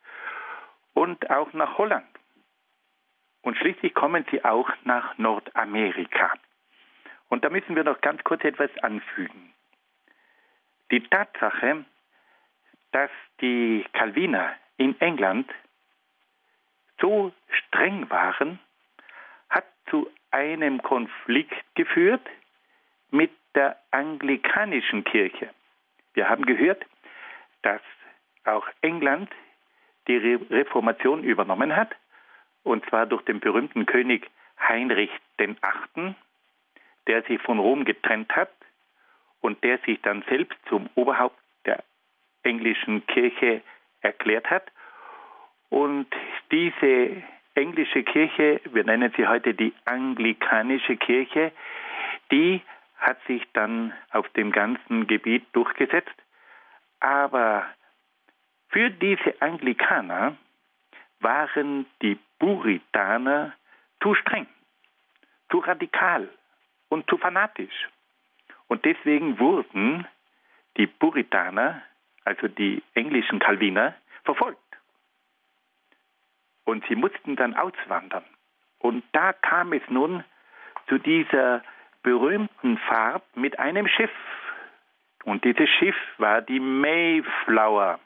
[SPEAKER 2] und auch nach Holland. Und schließlich kommen sie auch nach Nordamerika. Und da müssen wir noch ganz kurz etwas anfügen. Die Tatsache, dass die Calviner in England so streng waren, hat zu einem Konflikt geführt mit der anglikanischen Kirche. Wir haben gehört, dass auch England die Reformation übernommen hat, und zwar durch den berühmten König Heinrich VIII., der sich von Rom getrennt hat und der sich dann selbst zum Oberhaupt der englischen Kirche erklärt hat. Und diese englische Kirche, wir nennen sie heute die anglikanische Kirche, die hat sich dann auf dem ganzen Gebiet durchgesetzt. Aber für diese Anglikaner waren die Puritaner zu streng, zu radikal und zu fanatisch. Und deswegen wurden die Puritaner, also die englischen Calviner, verfolgt. Und sie mussten dann auswandern. Und da kam es nun zu dieser berühmten Fahrt mit einem Schiff. Und dieses Schiff war die Mayflower.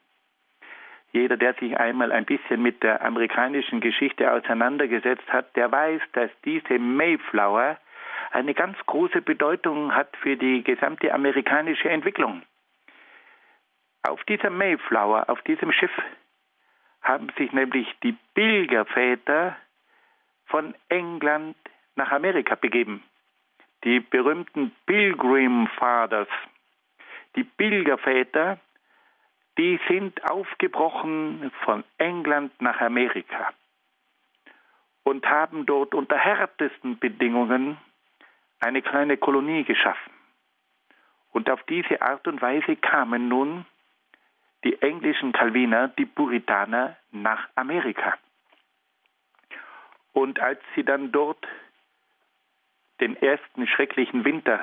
[SPEAKER 2] Jeder, der sich einmal ein bisschen mit der amerikanischen Geschichte auseinandergesetzt hat, der weiß, dass diese Mayflower eine ganz große Bedeutung hat für die gesamte amerikanische Entwicklung. Auf dieser Mayflower, auf diesem Schiff, haben sich nämlich die Pilgerväter von England nach Amerika begeben die berühmten Pilgrim Fathers, die Pilgerväter, die sind aufgebrochen von England nach Amerika und haben dort unter härtesten Bedingungen eine kleine Kolonie geschaffen. Und auf diese Art und Weise kamen nun die englischen Calviner, die Puritaner, nach Amerika. Und als sie dann dort den ersten schrecklichen Winter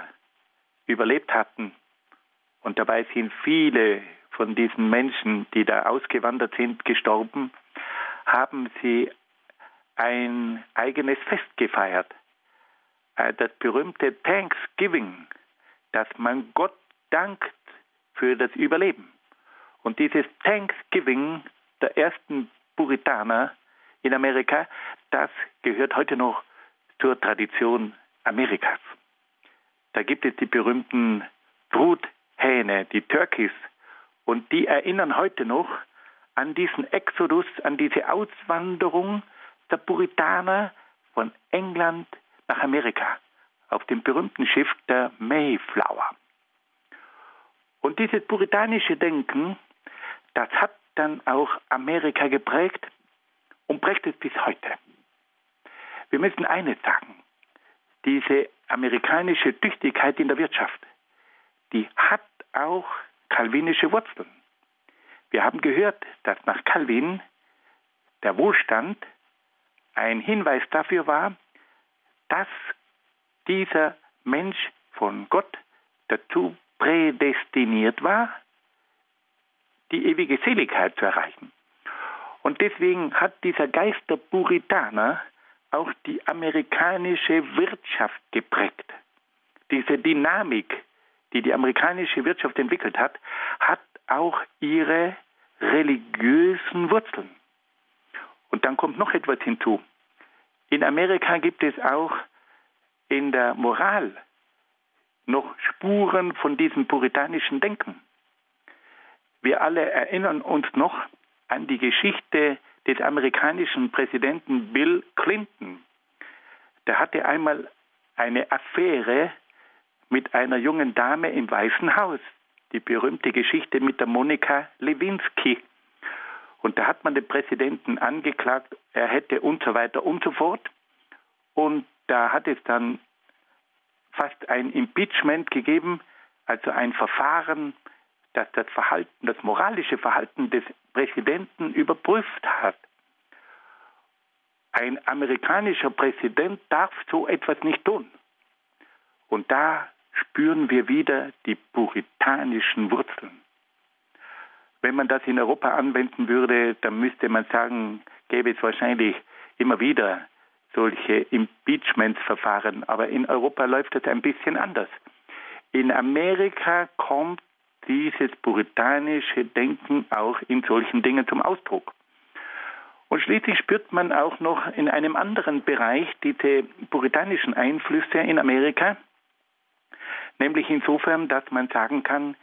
[SPEAKER 2] überlebt hatten. Und dabei sind viele von diesen Menschen, die da ausgewandert sind, gestorben, haben sie ein eigenes Fest gefeiert. Äh, das berühmte Thanksgiving, dass man Gott dankt für das Überleben. Und dieses Thanksgiving der ersten Puritaner in Amerika, das gehört heute noch zur Tradition Amerikas. Da gibt es die berühmten Bruthähne, die Turkeys, und die erinnern heute noch an diesen Exodus, an diese Auswanderung der Puritaner von England nach Amerika auf dem berühmten Schiff der Mayflower. Und dieses puritanische Denken, das hat dann auch Amerika geprägt und prägt es bis heute. Wir müssen eines sagen, diese amerikanische Tüchtigkeit in der Wirtschaft, die hat auch kalvinische Wurzeln. Wir haben gehört, dass nach Calvin der Wohlstand ein Hinweis dafür war, dass dieser Mensch von Gott dazu prädestiniert war, die ewige Seligkeit zu erreichen. Und deswegen hat dieser Geist der Puritaner auch die amerikanische Wirtschaft geprägt. Diese Dynamik, die die amerikanische Wirtschaft entwickelt hat, hat auch ihre religiösen Wurzeln. Und dann kommt noch etwas hinzu. In Amerika gibt es auch in der Moral noch Spuren von diesem puritanischen Denken. Wir alle erinnern uns noch an die Geschichte des amerikanischen Präsidenten Bill Clinton. Der hatte einmal eine Affäre mit einer jungen Dame im Weißen Haus, die berühmte Geschichte mit der Monika Lewinsky. Und da hat man den Präsidenten angeklagt, er hätte und so weiter und so fort. Und da hat es dann fast ein Impeachment gegeben, also ein Verfahren, das das Verhalten, das moralische Verhalten des Präsidenten überprüft hat. Ein amerikanischer Präsident darf so etwas nicht tun. Und da spüren wir wieder die puritanischen Wurzeln. Wenn man das in Europa anwenden würde, dann müsste man sagen, gäbe es wahrscheinlich immer wieder solche Impeachment-Verfahren. Aber in Europa läuft das ein bisschen anders. In Amerika kommt dieses puritanische Denken auch in solchen Dingen zum Ausdruck. Und schließlich spürt man auch noch in einem anderen Bereich diese puritanischen Einflüsse in Amerika, nämlich insofern, dass man sagen kann,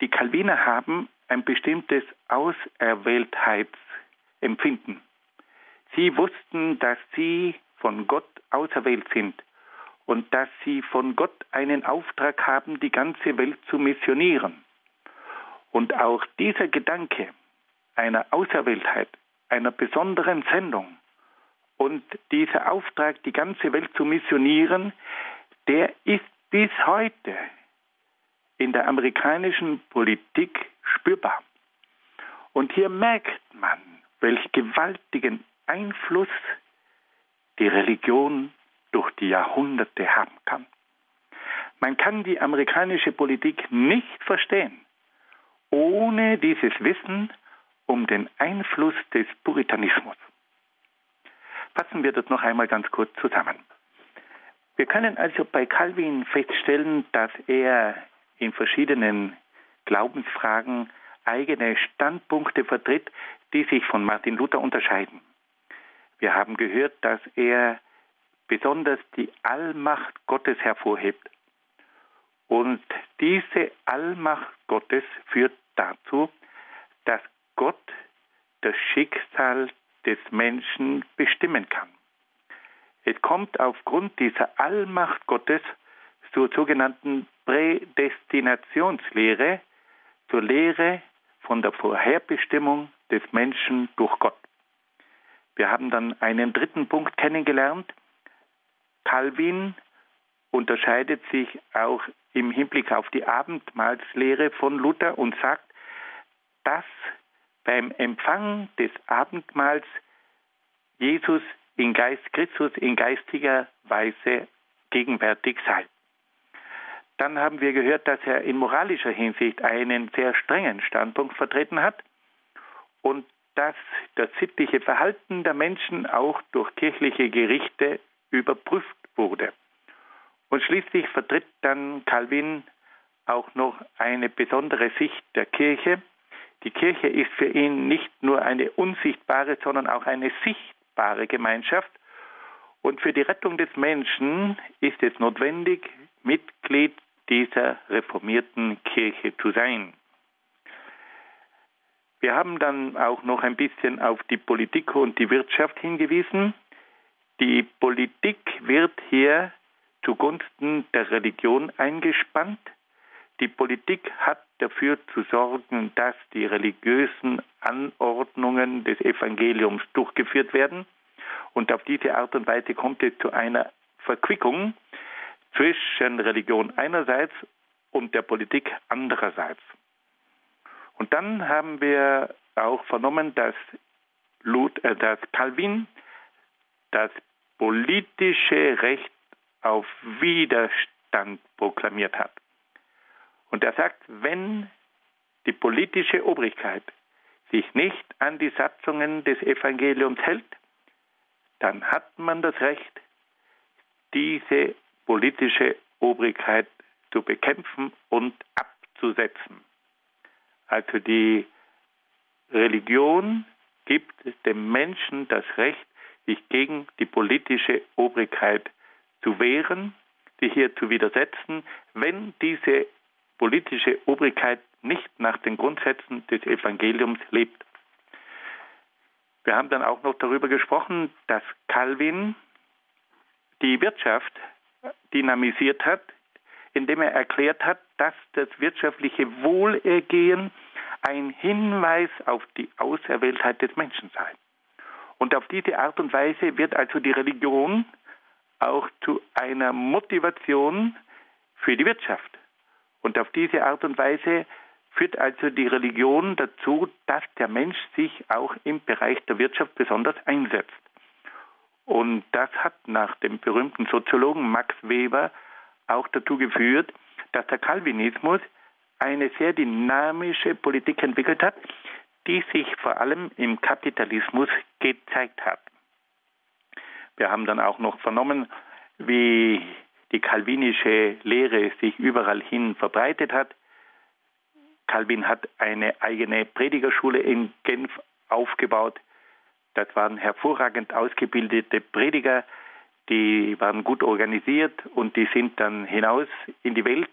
[SPEAKER 2] die Calviner haben ein bestimmtes Auserwähltheitsempfinden. Sie wussten, dass sie von Gott auserwählt sind und dass sie von Gott einen Auftrag haben, die ganze Welt zu missionieren. Und auch dieser Gedanke einer Auserwähltheit, einer besonderen Sendung und dieser Auftrag, die ganze Welt zu missionieren, der ist bis heute in der amerikanischen Politik spürbar. Und hier merkt man, welch gewaltigen Einfluss die Religion durch die Jahrhunderte haben kann. Man kann die amerikanische Politik nicht verstehen, ohne dieses Wissen um den Einfluss des Puritanismus. Fassen wir das noch einmal ganz kurz zusammen. Wir können also bei Calvin feststellen, dass er in verschiedenen Glaubensfragen eigene Standpunkte vertritt, die sich von Martin Luther unterscheiden. Wir haben gehört, dass er besonders die Allmacht Gottes hervorhebt. Und diese Allmacht Gottes führt dazu, dass Gott das Schicksal des Menschen bestimmen kann. Es kommt aufgrund dieser Allmacht Gottes zur sogenannten Prädestinationslehre, zur Lehre von der Vorherbestimmung des Menschen durch Gott. Wir haben dann einen dritten Punkt kennengelernt. Calvin unterscheidet sich auch im Hinblick auf die Abendmahlslehre von Luther und sagt, dass beim Empfang des Abendmahls Jesus in Geist Christus in geistiger Weise gegenwärtig sei. Dann haben wir gehört, dass er in moralischer Hinsicht einen sehr strengen Standpunkt vertreten hat und dass das sittliche Verhalten der Menschen auch durch kirchliche Gerichte überprüft wurde. Und schließlich vertritt dann Calvin auch noch eine besondere Sicht der Kirche. Die Kirche ist für ihn nicht nur eine unsichtbare, sondern auch eine sichtbare Gemeinschaft. Und für die Rettung des Menschen ist es notwendig, Mitglied dieser reformierten Kirche zu sein. Wir haben dann auch noch ein bisschen auf die Politik und die Wirtschaft hingewiesen. Die Politik wird hier zugunsten der Religion eingespannt. Die Politik hat dafür zu sorgen, dass die religiösen Anordnungen des Evangeliums durchgeführt werden. Und auf diese Art und Weise kommt es zu einer Verquickung zwischen Religion einerseits und der Politik andererseits. Und dann haben wir auch vernommen, dass, Lud, äh, dass Calvin das politische Recht auf Widerstand proklamiert hat. Und er sagt, wenn die politische Obrigkeit sich nicht an die Satzungen des Evangeliums hält, dann hat man das Recht, diese politische Obrigkeit zu bekämpfen und abzusetzen. Also die Religion gibt dem Menschen das Recht, sich gegen die politische Obrigkeit zu wehren, sich hier zu widersetzen, wenn diese politische Obrigkeit nicht nach den Grundsätzen des Evangeliums lebt. Wir haben dann auch noch darüber gesprochen, dass Calvin die Wirtschaft dynamisiert hat, indem er erklärt hat, dass das wirtschaftliche Wohlergehen ein Hinweis auf die Auserwähltheit des Menschen sei. Und auf diese Art und Weise wird also die Religion auch zu einer Motivation für die Wirtschaft. Und auf diese Art und Weise führt also die Religion dazu, dass der Mensch sich auch im Bereich der Wirtschaft besonders einsetzt. Und das hat nach dem berühmten Soziologen Max Weber auch dazu geführt, dass der Calvinismus eine sehr dynamische Politik entwickelt hat, die sich vor allem im Kapitalismus gezeigt hat. Wir haben dann auch noch vernommen, wie die kalvinische Lehre sich überall hin verbreitet hat. Calvin hat eine eigene Predigerschule in Genf aufgebaut. Das waren hervorragend ausgebildete Prediger, die waren gut organisiert und die sind dann hinaus in die Welt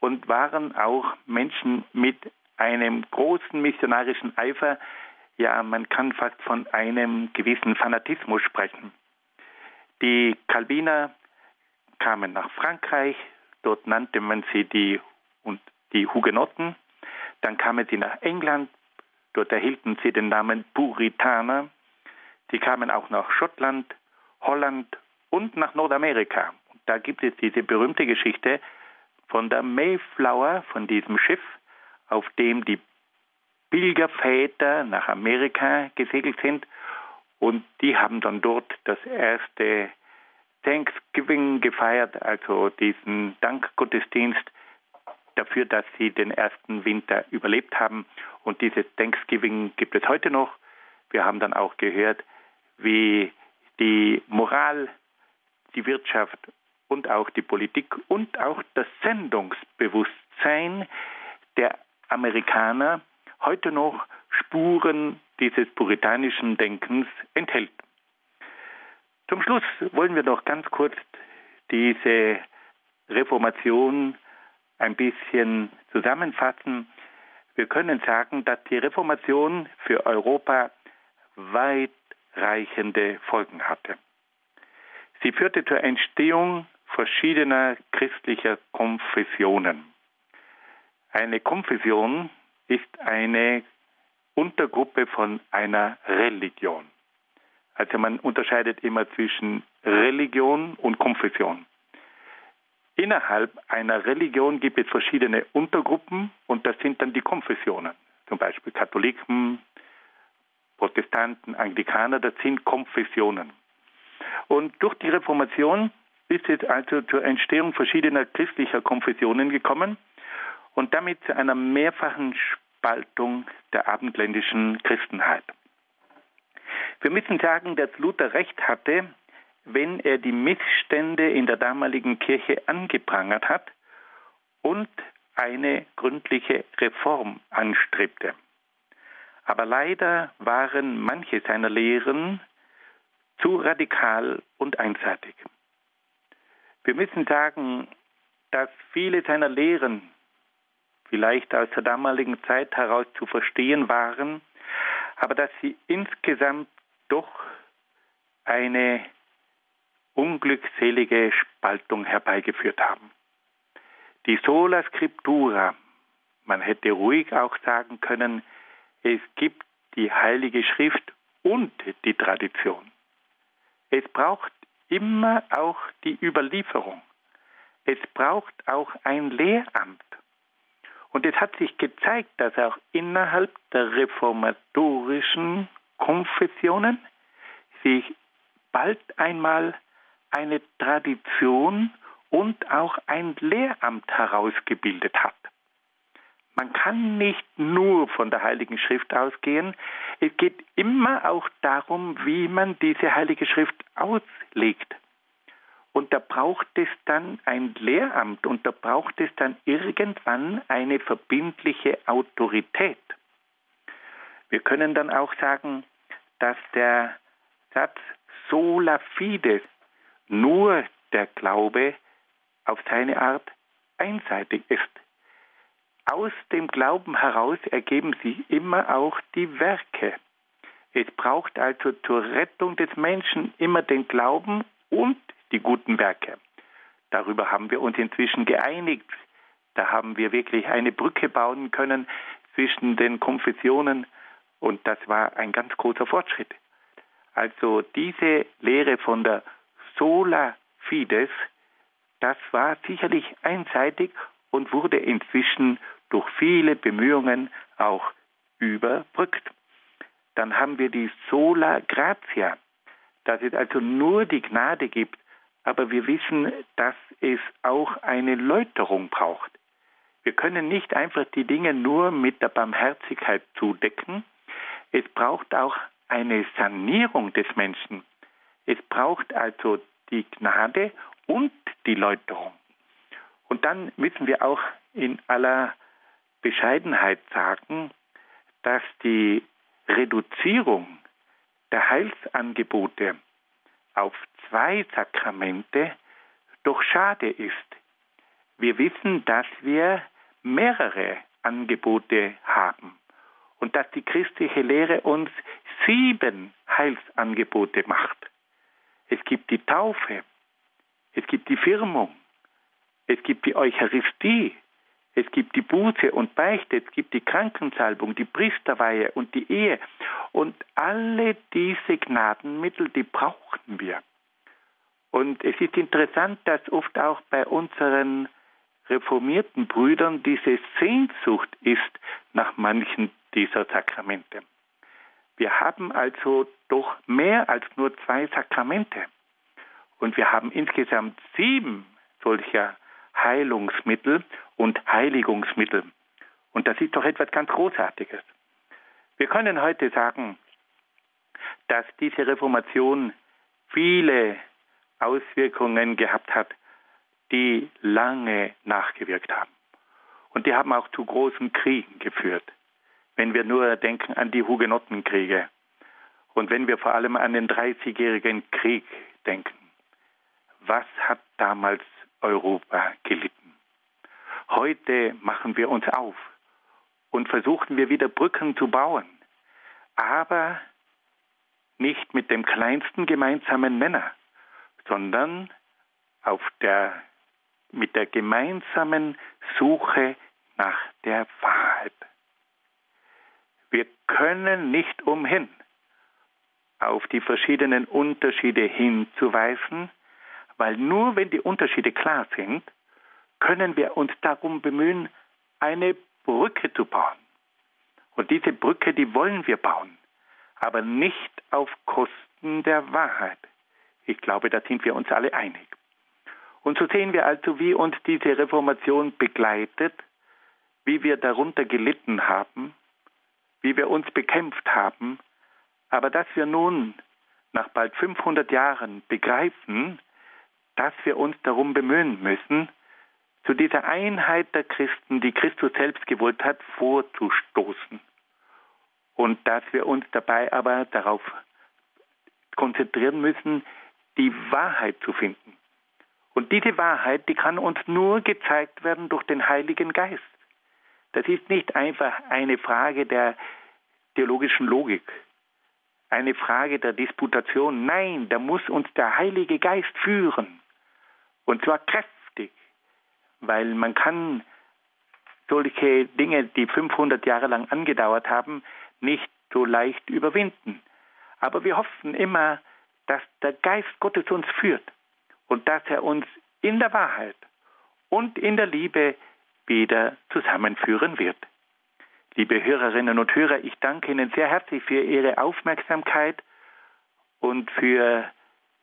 [SPEAKER 2] und waren auch Menschen mit einem großen missionarischen Eifer. Ja, man kann fast von einem gewissen Fanatismus sprechen. Die Calviner kamen nach Frankreich, dort nannte man sie die, und die Hugenotten. Dann kamen sie nach England, dort erhielten sie den Namen Puritaner. Sie kamen auch nach Schottland, Holland und nach Nordamerika. Und da gibt es diese berühmte Geschichte von der Mayflower, von diesem Schiff, auf dem die Pilgerväter nach Amerika gesegelt sind. Und die haben dann dort das erste Thanksgiving gefeiert, also diesen Dankgottesdienst dafür, dass sie den ersten Winter überlebt haben. Und dieses Thanksgiving gibt es heute noch. Wir haben dann auch gehört, wie die Moral, die Wirtschaft und auch die Politik und auch das Sendungsbewusstsein der Amerikaner heute noch Spuren dieses puritanischen Denkens enthält. Zum Schluss wollen wir noch ganz kurz diese Reformation ein bisschen zusammenfassen. Wir können sagen, dass die Reformation für Europa weitreichende Folgen hatte. Sie führte zur Entstehung verschiedener christlicher Konfessionen. Eine Konfession ist eine Untergruppe von einer Religion. Also man unterscheidet immer zwischen Religion und Konfession. Innerhalb einer Religion gibt es verschiedene Untergruppen und das sind dann die Konfessionen. Zum Beispiel Katholiken, Protestanten, Anglikaner, das sind Konfessionen. Und durch die Reformation ist es also zur Entstehung verschiedener christlicher Konfessionen gekommen und damit zu einer mehrfachen Spaltung der abendländischen Christenheit. Wir müssen sagen, dass Luther recht hatte, wenn er die Missstände in der damaligen Kirche angeprangert hat und eine gründliche Reform anstrebte. Aber leider waren manche seiner Lehren zu radikal und einseitig. Wir müssen sagen, dass viele seiner Lehren vielleicht aus der damaligen Zeit heraus zu verstehen waren, aber dass sie insgesamt doch eine unglückselige Spaltung herbeigeführt haben. Die Sola Scriptura, man hätte ruhig auch sagen können, es gibt die Heilige Schrift und die Tradition. Es braucht immer auch die Überlieferung. Es braucht auch ein Lehramt. Und es hat sich gezeigt, dass auch innerhalb der reformatorischen Konfessionen sich bald einmal eine Tradition und auch ein Lehramt herausgebildet hat. Man kann nicht nur von der Heiligen Schrift ausgehen. Es geht immer auch darum, wie man diese Heilige Schrift auslegt. Und da braucht es dann ein Lehramt und da braucht es dann irgendwann eine verbindliche Autorität. Wir können dann auch sagen, dass der Satz sola fides nur der Glaube auf seine Art einseitig ist. Aus dem Glauben heraus ergeben sich immer auch die Werke. Es braucht also zur Rettung des Menschen immer den Glauben und die guten Werke. Darüber haben wir uns inzwischen geeinigt. Da haben wir wirklich eine Brücke bauen können zwischen den Konfessionen und das war ein ganz großer Fortschritt. Also diese Lehre von der Sola Fides, das war sicherlich einseitig und wurde inzwischen durch viele Bemühungen auch überbrückt. Dann haben wir die Sola Gratia, dass es also nur die Gnade gibt, aber wir wissen, dass es auch eine Läuterung braucht. Wir können nicht einfach die Dinge nur mit der Barmherzigkeit zudecken. Es braucht auch eine Sanierung des Menschen. Es braucht also die Gnade und die Läuterung. Und dann müssen wir auch in aller Bescheidenheit sagen, dass die Reduzierung der Heilsangebote auf zwei Sakramente doch schade ist. Wir wissen, dass wir mehrere Angebote haben und dass die christliche Lehre uns sieben Heilsangebote macht. Es gibt die Taufe, es gibt die Firmung, es gibt die Eucharistie, es gibt die Buße und Beichte, es gibt die Krankensalbung, die Priesterweihe und die Ehe. Und alle diese Gnadenmittel, die brauchen wir. Und es ist interessant, dass oft auch bei unseren reformierten Brüdern diese Sehnsucht ist nach manchen dieser Sakramente. Wir haben also doch mehr als nur zwei Sakramente. Und wir haben insgesamt sieben solcher Heilungsmittel und Heiligungsmittel. Und das ist doch etwas ganz Großartiges. Wir können heute sagen, dass diese Reformation viele Auswirkungen gehabt hat, die lange nachgewirkt haben. Und die haben auch zu großen Kriegen geführt. Wenn wir nur denken an die Hugenottenkriege und wenn wir vor allem an den Dreißigjährigen Krieg denken. Was hat damals Europa gelitten? Heute machen wir uns auf und versuchen wir wieder Brücken zu bauen, aber nicht mit dem kleinsten gemeinsamen Nenner, sondern auf der, mit der gemeinsamen Suche nach der Wahrheit. Wir können nicht umhin, auf die verschiedenen Unterschiede hinzuweisen, weil nur wenn die Unterschiede klar sind, können wir uns darum bemühen, eine Brücke zu bauen. Und diese Brücke, die wollen wir bauen, aber nicht auf Kosten der Wahrheit. Ich glaube, da sind wir uns alle einig. Und so sehen wir also, wie uns diese Reformation begleitet, wie wir darunter gelitten haben, wie wir uns bekämpft haben, aber dass wir nun nach bald 500 Jahren begreifen, dass wir uns darum bemühen müssen, zu dieser Einheit der Christen, die Christus selbst gewollt hat, vorzustoßen. Und dass wir uns dabei aber darauf konzentrieren müssen, die Wahrheit zu finden. Und diese Wahrheit, die kann uns nur gezeigt werden durch den Heiligen Geist. Das ist nicht einfach eine Frage der theologischen Logik, eine Frage der Disputation. Nein, da muss uns der Heilige Geist führen. Und zwar kräftig, weil man kann solche Dinge, die 500 Jahre lang angedauert haben, nicht so leicht überwinden. Aber wir hoffen immer, dass der Geist Gottes uns führt und dass er uns in der Wahrheit und in der Liebe wieder zusammenführen wird. Liebe Hörerinnen und Hörer, ich danke Ihnen sehr herzlich für Ihre Aufmerksamkeit und für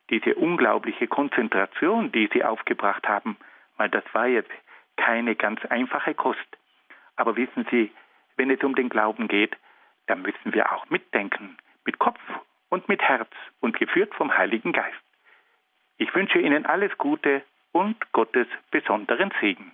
[SPEAKER 2] diese unglaubliche Konzentration, die Sie aufgebracht haben, weil das war jetzt keine ganz einfache Kost. Aber wissen Sie, wenn es um den Glauben geht, dann müssen wir auch mitdenken, mit Kopf und mit Herz und geführt vom Heiligen Geist. Ich wünsche Ihnen alles Gute und Gottes besonderen Segen.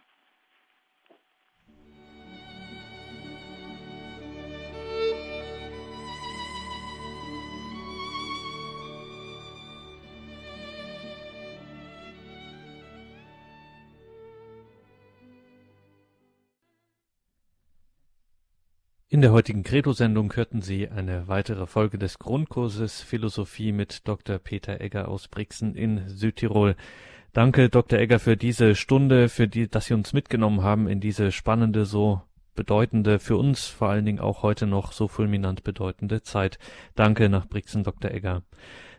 [SPEAKER 1] In der heutigen Credo-Sendung hörten Sie eine weitere Folge des Grundkurses Philosophie mit Dr. Peter Egger aus Brixen in Südtirol. Danke, Dr. Egger, für diese Stunde, für die, dass Sie uns mitgenommen haben in diese spannende, so bedeutende, für uns vor allen Dingen auch heute noch so fulminant bedeutende Zeit. Danke nach Brixen, Dr. Egger.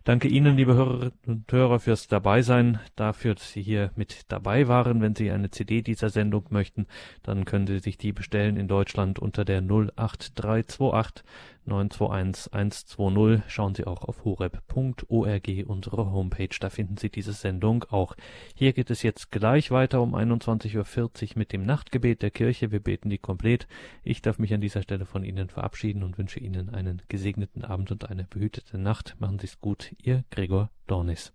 [SPEAKER 1] Danke Ihnen, liebe Hörerinnen und Hörer, fürs Dabeisein, dafür, dass Sie hier mit dabei waren. Wenn Sie eine CD dieser Sendung möchten, dann können Sie sich die bestellen in Deutschland unter der 08328 921 120. Schauen Sie auch auf horeb.org, unsere Homepage, da finden Sie diese Sendung auch. Hier geht es jetzt gleich weiter um 21.40 Uhr mit dem Nachtgebet der Kirche. Wir beten die komplett. Ich darf mich an dieser Stelle von Ihnen verabschieden und wünsche Ihnen einen gesegneten Abend und eine behütete Nacht. Machen Sie es gut, Ihr Gregor Dornis.